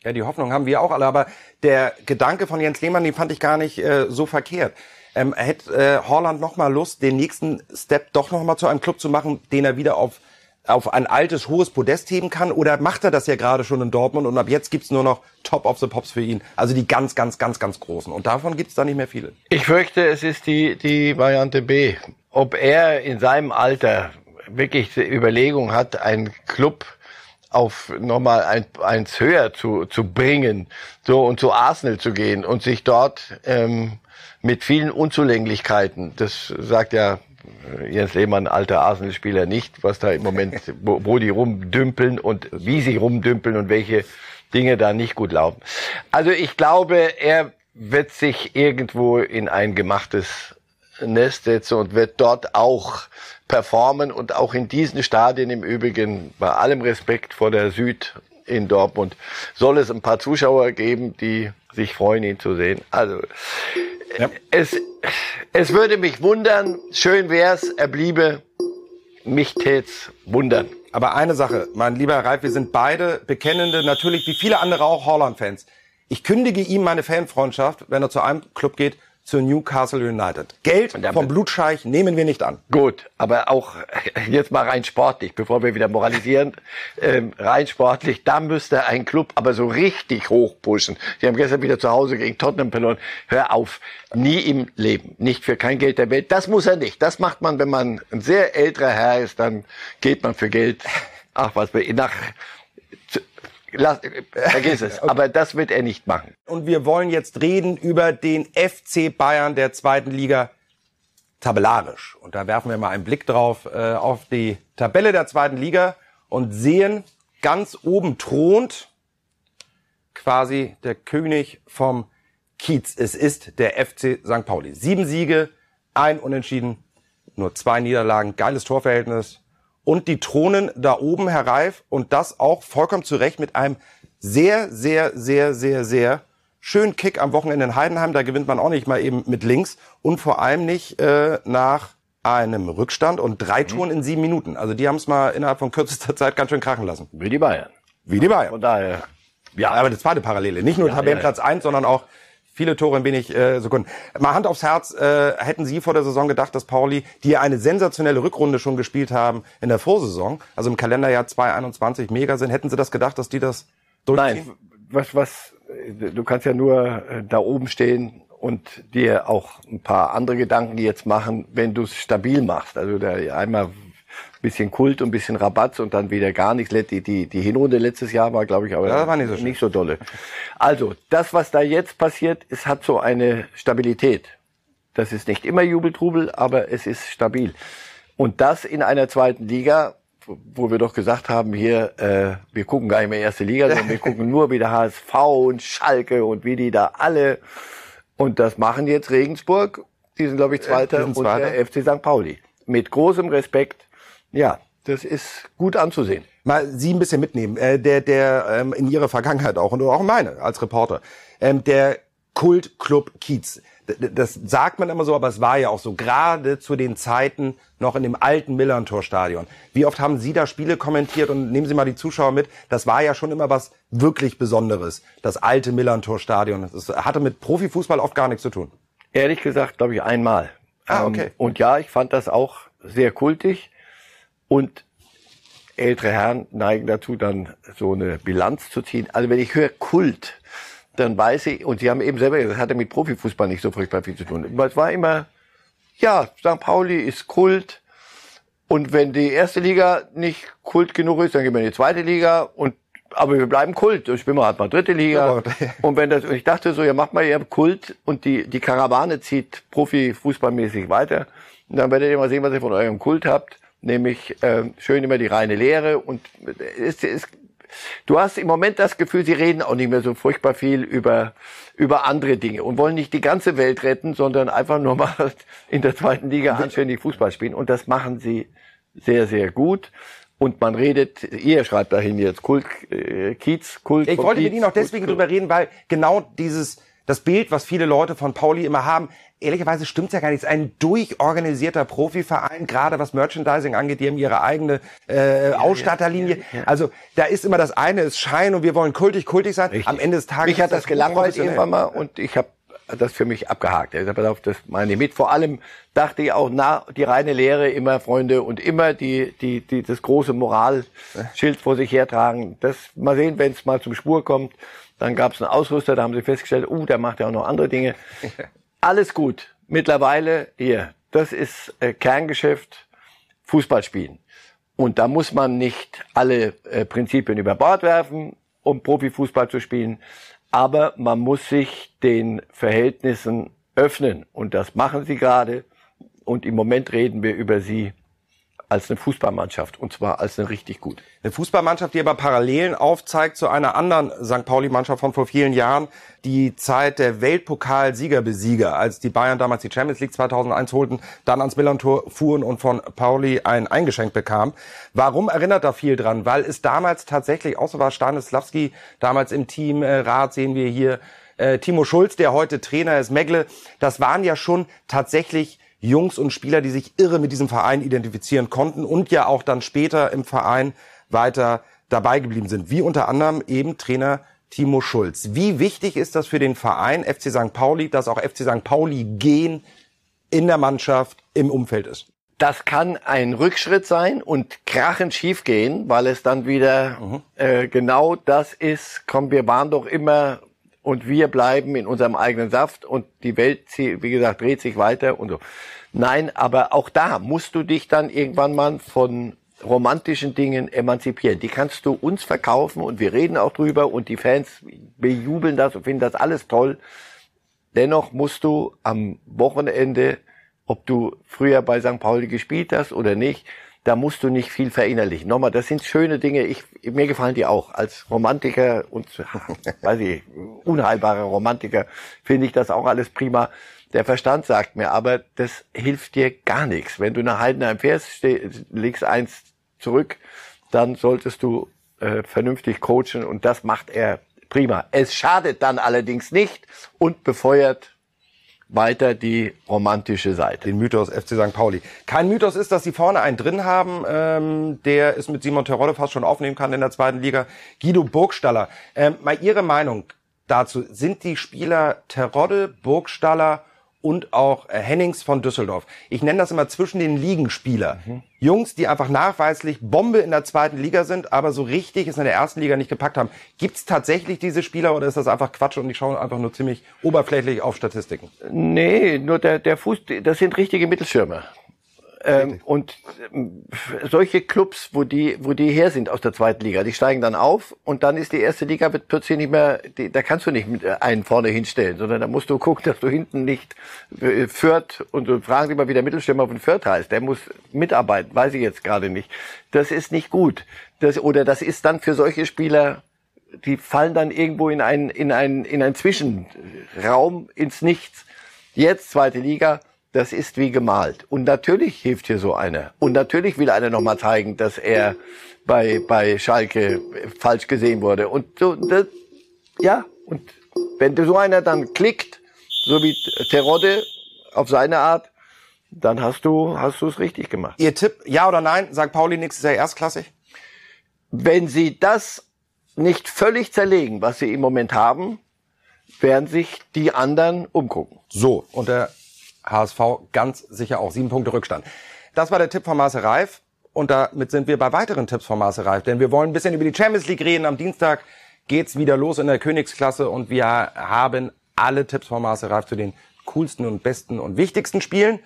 Ja, die Hoffnung haben wir auch alle, aber der Gedanke von Jens Lehmann, den fand ich gar nicht äh, so verkehrt. Ähm, hätte äh, Holland noch mal Lust, den nächsten Step doch noch mal zu einem Club zu machen, den er wieder auf auf ein altes, hohes Podest heben kann? Oder macht er das ja gerade schon in Dortmund und ab jetzt gibt's nur noch Top of the Pops für ihn? Also die ganz, ganz, ganz, ganz großen. Und davon gibt's da nicht mehr viele. Ich fürchte, es ist die, die Variante B. Ob er in seinem Alter wirklich die Überlegung hat, einen Club auf nochmal ein, eins höher zu, zu bringen, so und zu Arsenal zu gehen und sich dort ähm, mit vielen Unzulänglichkeiten, das sagt ja Jens Lehmann, alter Arsenal-Spieler, nicht, was da im Moment, wo, wo die rumdümpeln und wie sie rumdümpeln und welche Dinge da nicht gut laufen. Also ich glaube, er wird sich irgendwo in ein gemachtes Nest setzen und wird dort auch performen und auch in diesen Stadien im Übrigen, bei allem Respekt vor der Süd in Dortmund, soll es ein paar Zuschauer geben, die sich freuen, ihn zu sehen. Also ja. es, es würde mich wundern, schön wär's, er bliebe, mich tät's wundern. Aber eine Sache, mein lieber Ralf, wir sind beide bekennende, natürlich wie viele andere auch Holland-Fans. Ich kündige ihm meine Fanfreundschaft, wenn er zu einem Club geht, zu Newcastle United. Geld vom Blutscheich nehmen wir nicht an. Gut, aber auch jetzt mal rein sportlich, bevor wir wieder moralisieren, ähm, rein sportlich, da müsste ein Club aber so richtig hochpushen. Sie haben gestern wieder zu Hause gegen Tottenham verloren. Hör auf, nie im Leben, nicht für kein Geld der Welt. Das muss er nicht. Das macht man, wenn man ein sehr älterer Herr ist, dann geht man für Geld. Ach was, nach Lass, vergiss es. Okay. Aber das wird er nicht machen. Und wir wollen jetzt reden über den FC Bayern der zweiten Liga tabellarisch. Und da werfen wir mal einen Blick drauf äh, auf die Tabelle der zweiten Liga und sehen, ganz oben thront quasi der König vom Kiez. Es ist der FC St. Pauli. Sieben Siege, ein Unentschieden, nur zwei Niederlagen, geiles Torverhältnis, und die Thronen da oben, Herr Reif, und das auch vollkommen zu Recht mit einem sehr, sehr, sehr, sehr, sehr schönen Kick am Wochenende in Heidenheim. Da gewinnt man auch nicht mal eben mit links und vor allem nicht äh, nach einem Rückstand und drei mhm. Touren in sieben Minuten. Also die haben es mal innerhalb von kürzester Zeit ganz schön krachen lassen. Wie die Bayern. Wie die Bayern. Von daher. Ja, aber das die Parallele. Nicht nur ja, Tabellenplatz ja, ja. eins, sondern auch Viele Tore in wenig äh, Sekunden. Mal Hand aufs Herz, äh, hätten Sie vor der Saison gedacht, dass Pauli, die eine sensationelle Rückrunde schon gespielt haben in der Vorsaison, also im Kalenderjahr 2021 mega sind, hätten Sie das gedacht, dass die das durchziehen? Nein, was, was, du kannst ja nur äh, da oben stehen und dir auch ein paar andere Gedanken jetzt machen, wenn du es stabil machst. Also da einmal bisschen Kult und bisschen Rabatz und dann wieder gar nichts. Die, die, die Hinrunde letztes Jahr war, glaube ich, aber ja, war nicht, so nicht so dolle. Also, das, was da jetzt passiert, es hat so eine Stabilität. Das ist nicht immer Jubeltrubel, aber es ist stabil. Und das in einer zweiten Liga, wo wir doch gesagt haben, hier, äh, wir gucken gar nicht mehr erste Liga, sondern wir gucken nur wieder HSV und Schalke und wie die da alle. Und das machen jetzt Regensburg, die sind, glaube ich, Zweiter, äh, und der FC St. Pauli. Mit großem Respekt ja, das ist gut anzusehen. Mal Sie ein bisschen mitnehmen, äh, der, der ähm, in Ihrer Vergangenheit auch und auch meine als Reporter, ähm, der Kultclub Kiez. Das sagt man immer so, aber es war ja auch so, gerade zu den Zeiten noch in dem alten Millantor-Stadion. Wie oft haben Sie da Spiele kommentiert und nehmen Sie mal die Zuschauer mit, das war ja schon immer was wirklich Besonderes, das alte Millantor-Stadion. Das hatte mit Profifußball oft gar nichts zu tun. Ehrlich gesagt, glaube ich, einmal. Ah, okay. Ähm, und ja, ich fand das auch sehr kultig. Und ältere Herren neigen dazu, dann so eine Bilanz zu ziehen. Also wenn ich höre Kult, dann weiß ich, und Sie haben eben selber gesagt, das hatte mit Profifußball nicht so furchtbar viel zu tun. Es war immer, ja, St. Pauli ist Kult. Und wenn die erste Liga nicht Kult genug ist, dann gehen wir in die zweite Liga und aber wir bleiben Kult. Dann spielen wir halt mal dritte Liga. und wenn das, und ich dachte so, ja, macht mal eher Kult und die, die Karawane zieht Profifußballmäßig weiter. Und dann werdet ihr mal sehen, was ihr von eurem Kult habt nämlich äh, schön immer die reine Lehre und es ist Du hast im Moment das Gefühl, sie reden auch nicht mehr so furchtbar viel über, über andere Dinge und wollen nicht die ganze Welt retten, sondern einfach nur mal in der zweiten Liga anständig Fußball spielen. Und das machen sie sehr, sehr gut. Und man redet, ihr schreibt dahin jetzt Kult, äh, Kiez, Kult. Ich wollte Kiez, mit Ihnen auch deswegen Kult. drüber reden, weil genau dieses, das Bild, was viele Leute von Pauli immer haben, ehrlicherweise stimmt's ja gar nicht. Es ist ein durchorganisierter Profiverein, gerade was Merchandising angeht, die haben ihre eigene äh, Ausstatterlinie. Ja, ja, also da ist immer das eine ist Schein und wir wollen kultig, kultig sein. Richtig. Am Ende des Tages mich hat das gelangweilt irgendwann mal und ich habe das für mich abgehakt. Ich habe das meine ich mit. Vor allem dachte ich auch, na, die reine Lehre immer, Freunde, und immer die, die, die, das große Moralschild vor sich hertragen. Das, mal sehen, wenn es mal zum Spur kommt. Dann gab es einen Ausrüster, da haben sie festgestellt, uh, der macht ja auch noch andere Dinge. Alles gut. Mittlerweile, hier, das ist äh, Kerngeschäft, Fußball spielen. Und da muss man nicht alle äh, Prinzipien über Bord werfen, um Profifußball zu spielen aber man muss sich den Verhältnissen öffnen und das machen sie gerade und im Moment reden wir über sie als eine Fußballmannschaft und zwar als eine richtig gut. Eine Fußballmannschaft, die aber Parallelen aufzeigt zu einer anderen St. Pauli-Mannschaft von vor vielen Jahren, die Zeit der Weltpokalsiegerbesieger, als die Bayern damals die Champions League 2001 holten, dann ans Millantor fuhren und von Pauli ein eingeschenk bekamen. Warum erinnert da viel dran? Weil es damals tatsächlich, außer war Stanislawski damals im Team, äh, Rat sehen wir hier, äh, Timo Schulz, der heute Trainer ist, Megle, das waren ja schon tatsächlich Jungs und Spieler, die sich irre mit diesem Verein identifizieren konnten und ja auch dann später im Verein weiter dabei geblieben sind. Wie unter anderem eben Trainer Timo Schulz. Wie wichtig ist das für den Verein FC St. Pauli, dass auch FC St. Pauli gehen in der Mannschaft im Umfeld ist? Das kann ein Rückschritt sein und krachend schief gehen, weil es dann wieder mhm. äh, genau das ist. Komm, wir waren doch immer und wir bleiben in unserem eigenen Saft und die Welt, wie gesagt, dreht sich weiter und so. Nein, aber auch da musst du dich dann irgendwann mal von romantischen Dingen emanzipieren. Die kannst du uns verkaufen und wir reden auch drüber und die Fans bejubeln das und finden das alles toll. Dennoch musst du am Wochenende, ob du früher bei St. Pauli gespielt hast oder nicht, da musst du nicht viel verinnerlichen. Nochmal, das sind schöne Dinge. Ich, mir gefallen die auch. Als Romantiker und, weiß ich, unheilbarer Romantiker finde ich das auch alles prima. Der Verstand sagt mir, aber das hilft dir gar nichts. Wenn du nach Heidenheim fährst, legst eins zurück, dann solltest du äh, vernünftig coachen und das macht er prima. Es schadet dann allerdings nicht und befeuert weiter die romantische Seite. Den Mythos FC St. Pauli. Kein Mythos ist, dass sie vorne einen drin haben, ähm, der es mit Simon Terodde fast schon aufnehmen kann in der zweiten Liga. Guido Burgstaller. Ähm, mal Ihre Meinung dazu. Sind die Spieler Terodde, Burgstaller und auch äh, Hennings von Düsseldorf. Ich nenne das immer zwischen den Ligenspieler. Mhm. Jungs, die einfach nachweislich Bombe in der zweiten Liga sind, aber so richtig es in der ersten Liga nicht gepackt haben. Gibt es tatsächlich diese Spieler oder ist das einfach Quatsch und die schauen einfach nur ziemlich oberflächlich auf Statistiken? Nee, nur der, der Fuß, das sind richtige Mittelschirmer. Ähm, und ähm, solche Clubs, wo die, wo die her sind aus der zweiten Liga, die steigen dann auf und dann ist die erste Liga wird plötzlich nicht mehr, die, da kannst du nicht mit einen vorne hinstellen, sondern da musst du gucken, dass du hinten nicht äh, Fürth und so fragen Sie mal, wie der Mittelstürmer von Fürth heißt. Der muss mitarbeiten, weiß ich jetzt gerade nicht. Das ist nicht gut. Das, oder das ist dann für solche Spieler die fallen dann irgendwo in einen, in einen, in einen Zwischenraum, ins Nichts. Jetzt zweite Liga, das ist wie gemalt. Und natürlich hilft hier so einer. Und natürlich will einer nochmal zeigen, dass er bei, bei Schalke falsch gesehen wurde. Und so, das, ja, und wenn so einer dann klickt, so wie Terodde auf seine Art, dann hast du, hast du es richtig gemacht. Ihr Tipp, ja oder nein, sagt Pauli nächstes Jahr erstklassig? Wenn sie das nicht völlig zerlegen, was sie im Moment haben, werden sich die anderen umgucken. So, und der HSV ganz sicher auch sieben Punkte Rückstand. Das war der Tipp von Marcel Reif. Und damit sind wir bei weiteren Tipps von Marcel Reif. Denn wir wollen ein bisschen über die Champions League reden. Am Dienstag geht's wieder los in der Königsklasse und wir haben alle Tipps von Marcel Reif zu den coolsten und besten und wichtigsten Spielen.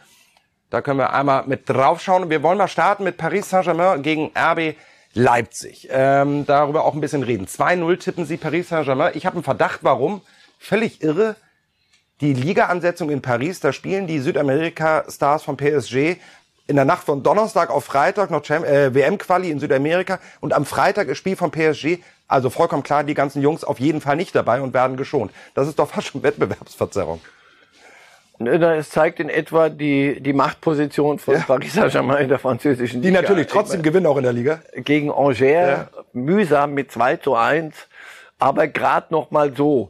Da können wir einmal mit draufschauen. Wir wollen mal starten mit Paris Saint-Germain gegen RB Leipzig. Ähm, darüber auch ein bisschen reden. 2-0 tippen Sie Paris Saint-Germain. Ich habe einen Verdacht, warum. Völlig irre die Liga-Ansetzung in Paris, da spielen die Südamerika-Stars von PSG in der Nacht von Donnerstag auf Freitag noch äh, WM-Quali in Südamerika und am Freitag ist Spiel von PSG. Also vollkommen klar, die ganzen Jungs auf jeden Fall nicht dabei und werden geschont. Das ist doch fast schon Wettbewerbsverzerrung. Es zeigt in etwa die, die Machtposition von ja. Paris Saint-Germain in der französischen Liga. Die natürlich trotzdem gewinnen auch in der Liga. Gegen Angers, ja. mühsam mit 2 zu 1, aber gerade noch mal so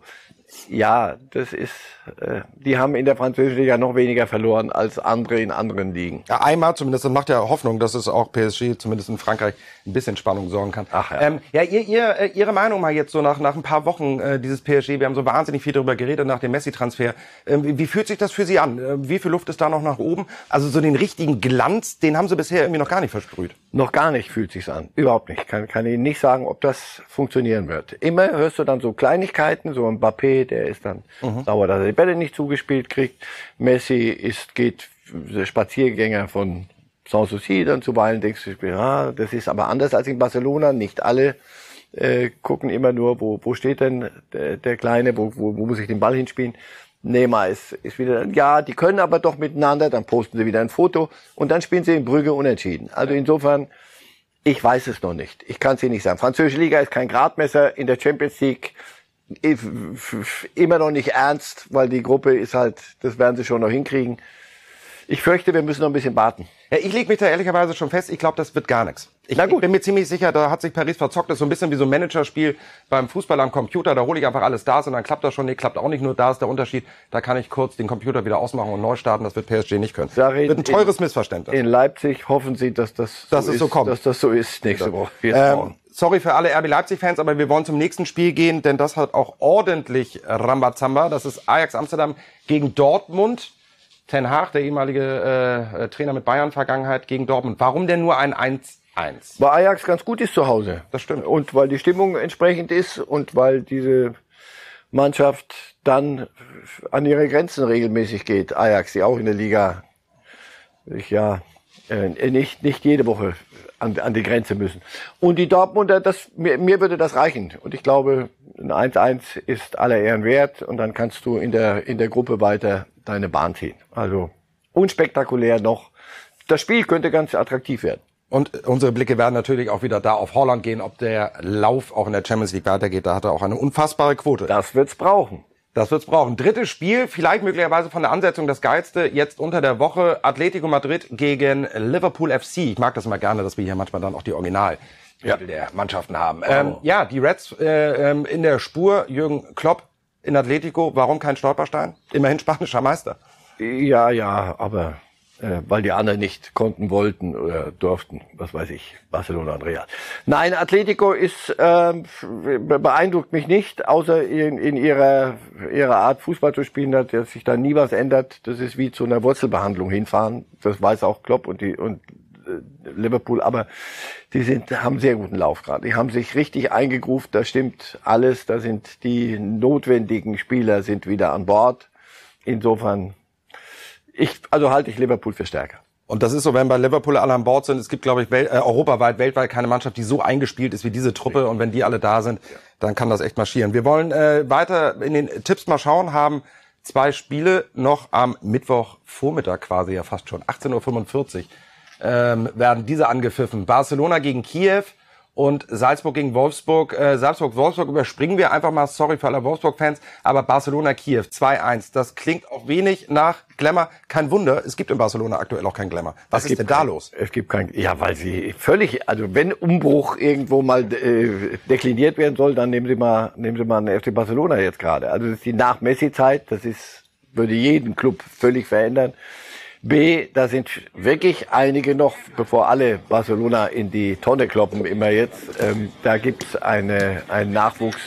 Ja, das ist, äh, die haben in der französischen Liga noch weniger verloren als andere in anderen Ligen. Ja, einmal zumindest, das macht ja Hoffnung, dass es auch PSG zumindest in Frankreich ein bisschen Spannung sorgen kann. Ach ja. Ähm, ja, ihr, ihr, äh, Ihre Meinung mal jetzt so nach, nach ein paar Wochen äh, dieses PSG, wir haben so wahnsinnig viel darüber geredet nach dem Messi-Transfer. Ähm, wie, fühlt sich das für Sie an? Äh, wie viel Luft ist da noch nach oben? Also so den richtigen Glanz, den haben Sie bisher irgendwie noch gar nicht versprüht. Noch gar nicht fühlt sich's an. Überhaupt nicht. Kann, kann Ihnen nicht sagen, ob das funktionieren wird. Immer hörst du dann so Kleinigkeiten, so ein Mbappé, der ist dann sauer, dass er die Bälle nicht zugespielt kriegt. Messi ist, geht Spaziergänger von Sanssouci dann zuweilen, denkst du, ja, das ist aber anders als in Barcelona. Nicht alle äh, gucken immer nur, wo, wo steht denn der, der Kleine, wo, wo, wo muss ich den Ball hinspielen. Neymar ist, ist wieder, ja, die können aber doch miteinander, dann posten sie wieder ein Foto und dann spielen sie in Brügge unentschieden. Also insofern, ich weiß es noch nicht. Ich kann es Ihnen nicht sagen. Französische Liga ist kein Gradmesser in der Champions League. Immer noch nicht ernst, weil die Gruppe ist halt, das werden sie schon noch hinkriegen. Ich fürchte, wir müssen noch ein bisschen warten. Ja, ich lege mich da ehrlicherweise schon fest, ich glaube, das wird gar nichts. Ich, ich bin mir ziemlich sicher, da hat sich Paris verzockt. Das ist so ein bisschen wie so ein Managerspiel beim Fußball am Computer. Da hole ich einfach alles da und dann klappt das schon. Nee, klappt auch nicht nur. Da ist der Unterschied. Da kann ich kurz den Computer wieder ausmachen und neu starten. Das wird PSG nicht können. Sag ich, wird ein teures Missverständnis. In Leipzig hoffen Sie, dass das, Dass es so kommt. Dass das so ist nächste Woche. Jetzt Ähm, sorry für alle RB Leipzig-Fans, aber wir wollen zum nächsten Spiel gehen, denn das hat auch ordentlich Rambazamba. Das ist Ajax Amsterdam gegen Dortmund. Ten Hag, der ehemalige äh, äh, Trainer mit Bayern-Vergangenheit, gegen Dortmund. Warum denn nur ein 1-1? Weil Ajax ganz gut ist zu Hause. Das stimmt. Und weil die Stimmung entsprechend ist und weil diese Mannschaft dann an ihre Grenzen regelmäßig geht. Ajax, die auch in der Liga ich, ja äh, nicht nicht jede Woche an, an die Grenze müssen. Und die Dortmunder, das mir, mir würde das reichen. Und ich glaube, ein 1-1 ist aller Ehren wert und dann kannst du in der in der Gruppe weiter deine Bahn ziehen. Also unspektakulär noch. Das Spiel könnte ganz attraktiv werden. Und unsere Blicke werden natürlich auch wieder da auf Holland gehen, ob der Lauf auch in der Champions League weitergeht. Da hat er auch eine unfassbare Quote. Das wird's brauchen. Das wird's brauchen. Drittes Spiel, vielleicht möglicherweise von der Ansetzung das geilste, jetzt unter der Woche Atletico Madrid gegen Liverpool FC. Ich mag das immer gerne, dass wir hier manchmal dann auch die Original ja. der Mannschaften haben. Ähm, ja, die Reds äh, ähm, in der Spur, Jürgen Klopp in Atletico. Warum kein Stolperstein? Immerhin spanischer Meister. Ja, ja, aber äh, weil die anderen nicht konnten, wollten oder durften, was weiß ich, Barcelona und Real. Nein, Atletico ist ähm, beeindruckt mich nicht, außer in, in ihrer ihrer Art Fußball zu spielen, dass sich da nie was ändert. Das ist wie zu einer Wurzelbehandlung hinfahren. Das weiß auch Klopp und die und äh, Liverpool, aber die sind haben sehr guten Lauf gerade. Die haben sich richtig eingegruft. Da stimmt alles. Da sind die notwendigen Spieler sind wieder an Bord. Insofern ich, also halte ich Liverpool für stärker. Und das ist so, wenn bei Liverpool alle an Bord sind, es gibt, glaube ich, wel äh, europaweit, weltweit keine Mannschaft, die so eingespielt ist wie diese Truppe. Und wenn die alle da sind, dann kann das echt marschieren. Wir wollen äh, weiter in den Tipps mal schauen, haben zwei Spiele noch am Mittwochvormittag quasi ja fast schon, 18.45 Uhr ähm, werden diese angepfiffen. Barcelona gegen Kiew und Salzburg gegen Wolfsburg. Äh, Salzburg-Wolfsburg überspringen wir einfach mal, sorry für alle Wolfsburg-Fans, aber Barcelona-Kiew 2-1. Das klingt auch wenig nach Glamour. Kein Wunder, es gibt in Barcelona aktuell auch kein Glamour. Was Es ist denn da kein- los? Es gibt kein, ja, weil sie völlig, also wenn Umbruch irgendwo mal äh, dekliniert werden soll, dann nehmen Sie mal, nehmen Sie mal einen FC Barcelona jetzt gerade. Also das ist die Nach-Messi-Zeit, das ist, würde jeden Club völlig verändern. B, da sind wirklich einige noch, bevor alle Barcelona in die Tonne kloppen, immer jetzt. Ähm, da gibt's eine, einen Nachwuchs,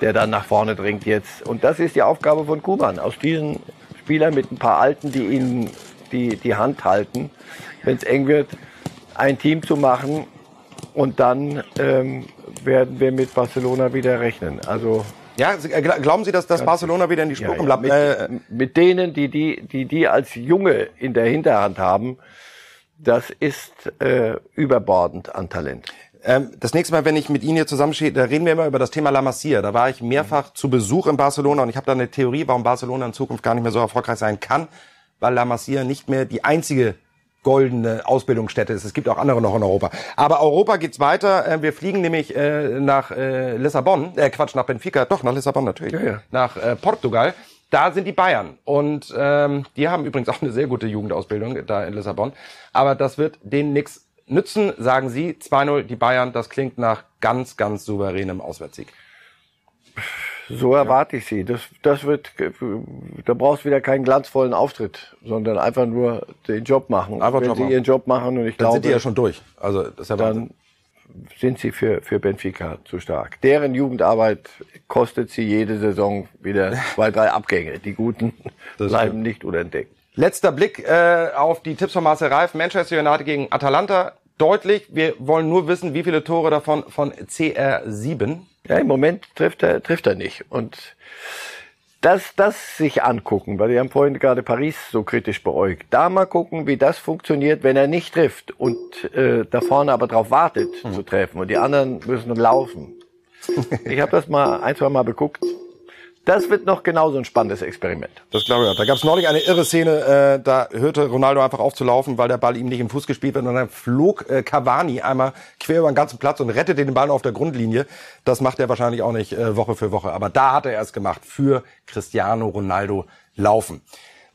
der dann nach vorne dringt jetzt. Und das ist die Aufgabe von Kuban. Aus diesen Spielern mit ein paar Alten, die ihnen die, die Hand halten, wenn es eng wird, ein Team zu machen. Und dann ähm, werden wir mit Barcelona wieder rechnen. Also Ja, äh, gla- glauben Sie, dass das Barcelona wieder in die Spur ja, kommt? ja, mit, Äh, mit denen, die die, die die als Junge in der Hinterhand haben, das ist äh, überbordend an Talent. Ähm, das nächste Mal, wenn ich mit Ihnen hier zusammenstehe, da reden wir immer über das Thema La Masia. Da war ich mehrfach zu Besuch in Barcelona und ich habe da eine Theorie, warum Barcelona in Zukunft gar nicht mehr so erfolgreich sein kann, weil La Masia nicht mehr die einzige goldene Ausbildungsstätte ist. Es gibt auch andere noch in Europa. Aber Europa geht's weiter. Äh, Wir fliegen nämlich äh, nach äh, Lissabon, äh, Quatsch, nach Benfica, doch nach Lissabon natürlich, Ja, ja. nach äh, Portugal. Da sind die Bayern und ähm, die haben übrigens auch eine sehr gute Jugendausbildung da in Lissabon. Aber das wird denen nix nützen, sagen sie. 2-0 die Bayern, das klingt nach ganz, ganz souveränem Auswärtssieg. So erwarte ich sie. Das, das wird, da brauchst du wieder keinen glanzvollen Auftritt, sondern einfach nur den Job machen. Einfach Wenn Job sie machen. ihren Job machen und ich Dann glaube, sind die ja schon durch. Also das ist ja dann sind sie für, für Benfica zu stark. Deren Jugendarbeit kostet sie jede Saison wieder zwei, drei Abgänge. Die Guten bleiben nicht unentdeckt. Letzter Blick äh, auf die Tipps von Marcel Reif. Manchester United gegen Atalanta. Deutlich. Wir wollen nur wissen, wie viele Tore davon von CR7. Ja, im Moment trifft er, trifft er nicht. Und das, das sich angucken, weil wir haben vorhin gerade Paris so kritisch beäugt. Da mal gucken, wie das funktioniert, wenn er nicht trifft und äh, da vorne aber drauf wartet zu treffen und die anderen müssen laufen. Ich habe das mal ein, zwei Mal beguckt. Das wird noch genauso ein spannendes Experiment. Das glaube ich auch. Da gab es neulich eine irre Szene, äh, da hörte Ronaldo einfach auf zu laufen, weil der Ball ihm nicht im Fuß gespielt wird. Und dann flog äh, Cavani einmal quer über den ganzen Platz und rettete den Ball auf der Grundlinie. Das macht er wahrscheinlich auch nicht äh, Woche für Woche. Aber da hat er es gemacht. Für Cristiano Ronaldo laufen.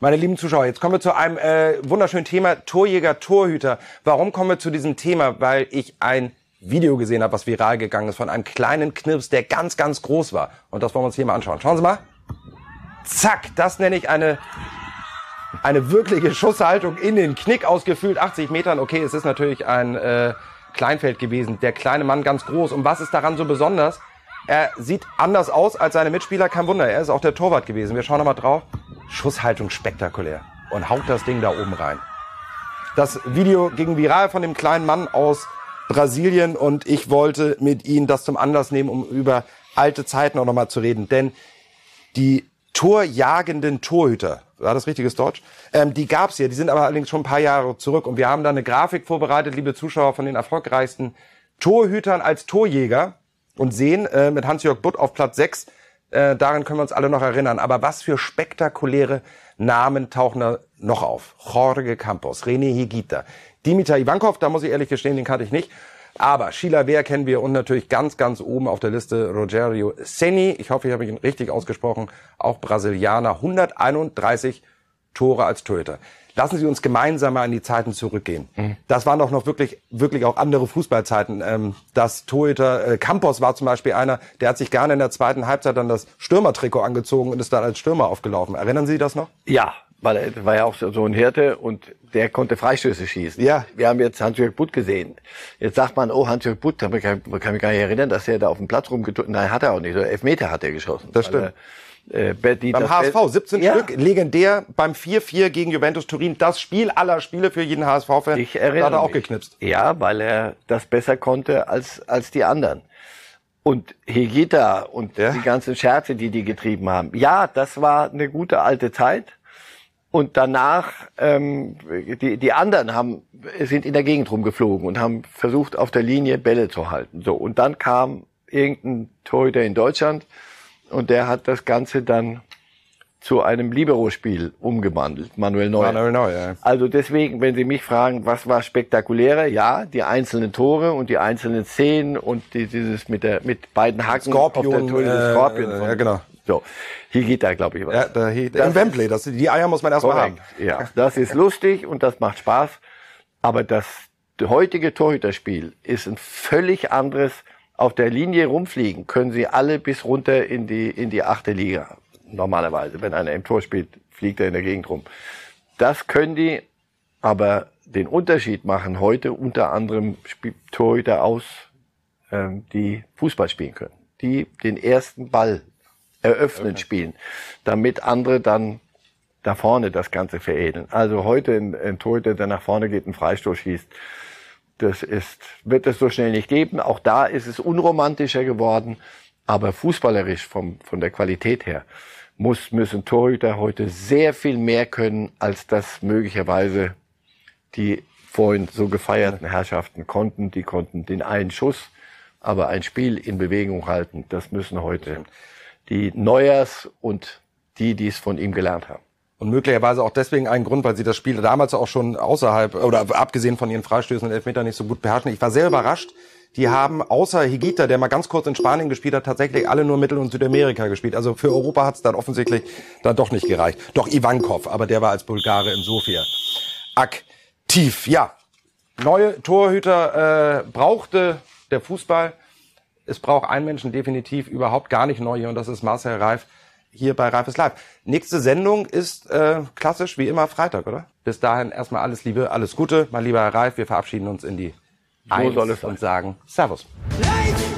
Meine lieben Zuschauer, jetzt kommen wir zu einem äh, wunderschönen Thema. Torjäger, Torhüter. Warum kommen wir zu diesem Thema? Weil ich ein Video gesehen habe, was viral gegangen ist, von einem kleinen Knirps, der ganz, ganz groß war. Und das wollen wir uns hier mal anschauen. Schauen Sie mal. Zack, das nenne ich eine, eine wirkliche Schusshaltung in den Knick aus gefühlt 80 Metern. Okay, es ist natürlich ein äh, Kleinfeld gewesen. Der kleine Mann ganz groß. Und was ist daran so besonders? Er sieht anders aus als seine Mitspieler. Kein Wunder, er ist auch der Torwart gewesen. Wir schauen nochmal drauf. Schusshaltung spektakulär. Und haut das Ding da oben rein. Das Video ging viral von dem kleinen Mann aus Brasilien und ich wollte mit Ihnen das zum Anlass nehmen, um über alte Zeiten auch nochmal zu reden. Denn die torjagenden Torhüter, war das richtiges Deutsch? Ähm, die gab's hier, die sind aber allerdings schon ein paar Jahre zurück. Und wir haben da eine Grafik vorbereitet, liebe Zuschauer, von den erfolgreichsten Torhütern als Torjäger und sehen äh, mit Hans-Jörg Butt auf Platz 6. Äh, daran können wir uns alle noch erinnern. Aber was für spektakuläre Namen tauchen da noch auf? Jorge Campos, René Higuita, Dimitar Ivankov, da muss ich ehrlich gestehen, den kannte ich nicht. Aber Sheila Wehr kennen wir und natürlich ganz, ganz oben auf der Liste Rogerio Seni. Ich hoffe, ich habe ihn richtig ausgesprochen. Auch Brasilianer. 131 Tore als Torhüter. Lassen Sie uns gemeinsam mal in die Zeiten zurückgehen. Das waren doch noch wirklich, wirklich auch andere Fußballzeiten. Ähm, das Torhüter, äh, Campos war zum Beispiel einer, der hat sich gerne in der zweiten Halbzeit dann das Stürmertrikot angezogen und ist dann als Stürmer aufgelaufen. Erinnern Sie das noch? Ja, weil er war ja auch so ein Hirte und der konnte Freistöße schießen. Ja. Wir haben jetzt Hans-Jörg Butt gesehen. Jetzt sagt man, oh, Hans-Jörg Butt, da kann, kann mich gar nicht erinnern, dass er da auf dem Platz rumgetun Nein, hat er auch nicht. So Elfmeter hat er geschossen. Das stimmt. Weil, äh, die, Beim HSV, Be- 17 ja, Stück, legendär beim 4-4 gegen Juventus Turin. Das Spiel aller Spiele für jeden HSV-Fan. Ich erinnere hat er auch mich. geknipst. Ja, weil er das besser konnte als, als die anderen. Und Hegita und Ja. die ganzen Scherze, die die getrieben haben. Ja, das war eine gute alte Zeit. Und danach, ähm, die, die anderen haben, sind in der Gegend rumgeflogen und haben versucht, auf der Linie Bälle zu halten. So. Und dann kam irgendein Torhüter in Deutschland und der hat das Ganze dann zu einem Libero-Spiel umgewandelt. Manuel Neuer. Manuel Neuer, ja. Also deswegen, wenn Sie mich fragen, was war spektakulärer? Ja, die einzelnen Tore und die einzelnen Szenen und die, dieses mit der mit beiden Haken Skorpion, auf der Tore, äh, äh, von- ja, genau. So, hier geht da, glaube ich, was. Ja, da, hier, Das in Wembley. Das, die Eier muss man erstmal haben. Ja, das ist lustig und das macht Spaß. Aber das heutige Torhüterspiel ist ein völlig anderes. Auf der Linie rumfliegen können sie alle bis runter in die, in die achte Liga. Normalerweise. Wenn einer im Tor spielt, fliegt er in der Gegend rum. Das können die, aber den Unterschied machen heute unter anderem Torhüter aus, ähm, die Fußball spielen können. Die den ersten Ball eröffnen spielen, damit andere dann da vorne das Ganze veredeln. Also heute ein, ein Torhüter, der nach vorne geht, einen Freistoß schießt, das ist, wird es so schnell nicht geben. Auch da ist es unromantischer geworden. Aber fußballerisch vom, von der Qualität her muss, müssen Torhüter heute sehr viel mehr können, als das möglicherweise die vorhin so gefeierten Herrschaften konnten. Die konnten den einen Schuss, aber ein Spiel in Bewegung halten. Das müssen heute die Neuers und die, die es von ihm gelernt haben. Und möglicherweise auch deswegen ein Grund, weil sie das Spiel damals auch schon außerhalb oder abgesehen von ihren Freistößen und Elfmetern nicht so gut beherrschen. Ich war sehr überrascht. Die haben außer Higuita, der mal ganz kurz in Spanien gespielt hat, tatsächlich alle nur Mittel- und Südamerika gespielt. Also für Europa hat es dann offensichtlich dann doch nicht gereicht. Doch Ivankov, aber der war als Bulgare in Sofia aktiv. Ja, neue Torhüter äh, brauchte der Fußball. Es braucht einen Menschen definitiv überhaupt gar nicht neu hier und das ist Marcel Reif hier bei Reif ist Live. Nächste Sendung ist äh, klassisch wie immer Freitag, oder? Bis dahin erstmal alles Liebe, alles Gute. Mein lieber Herr Reif, wir verabschieden uns in die So sein. und sagen Servus. Life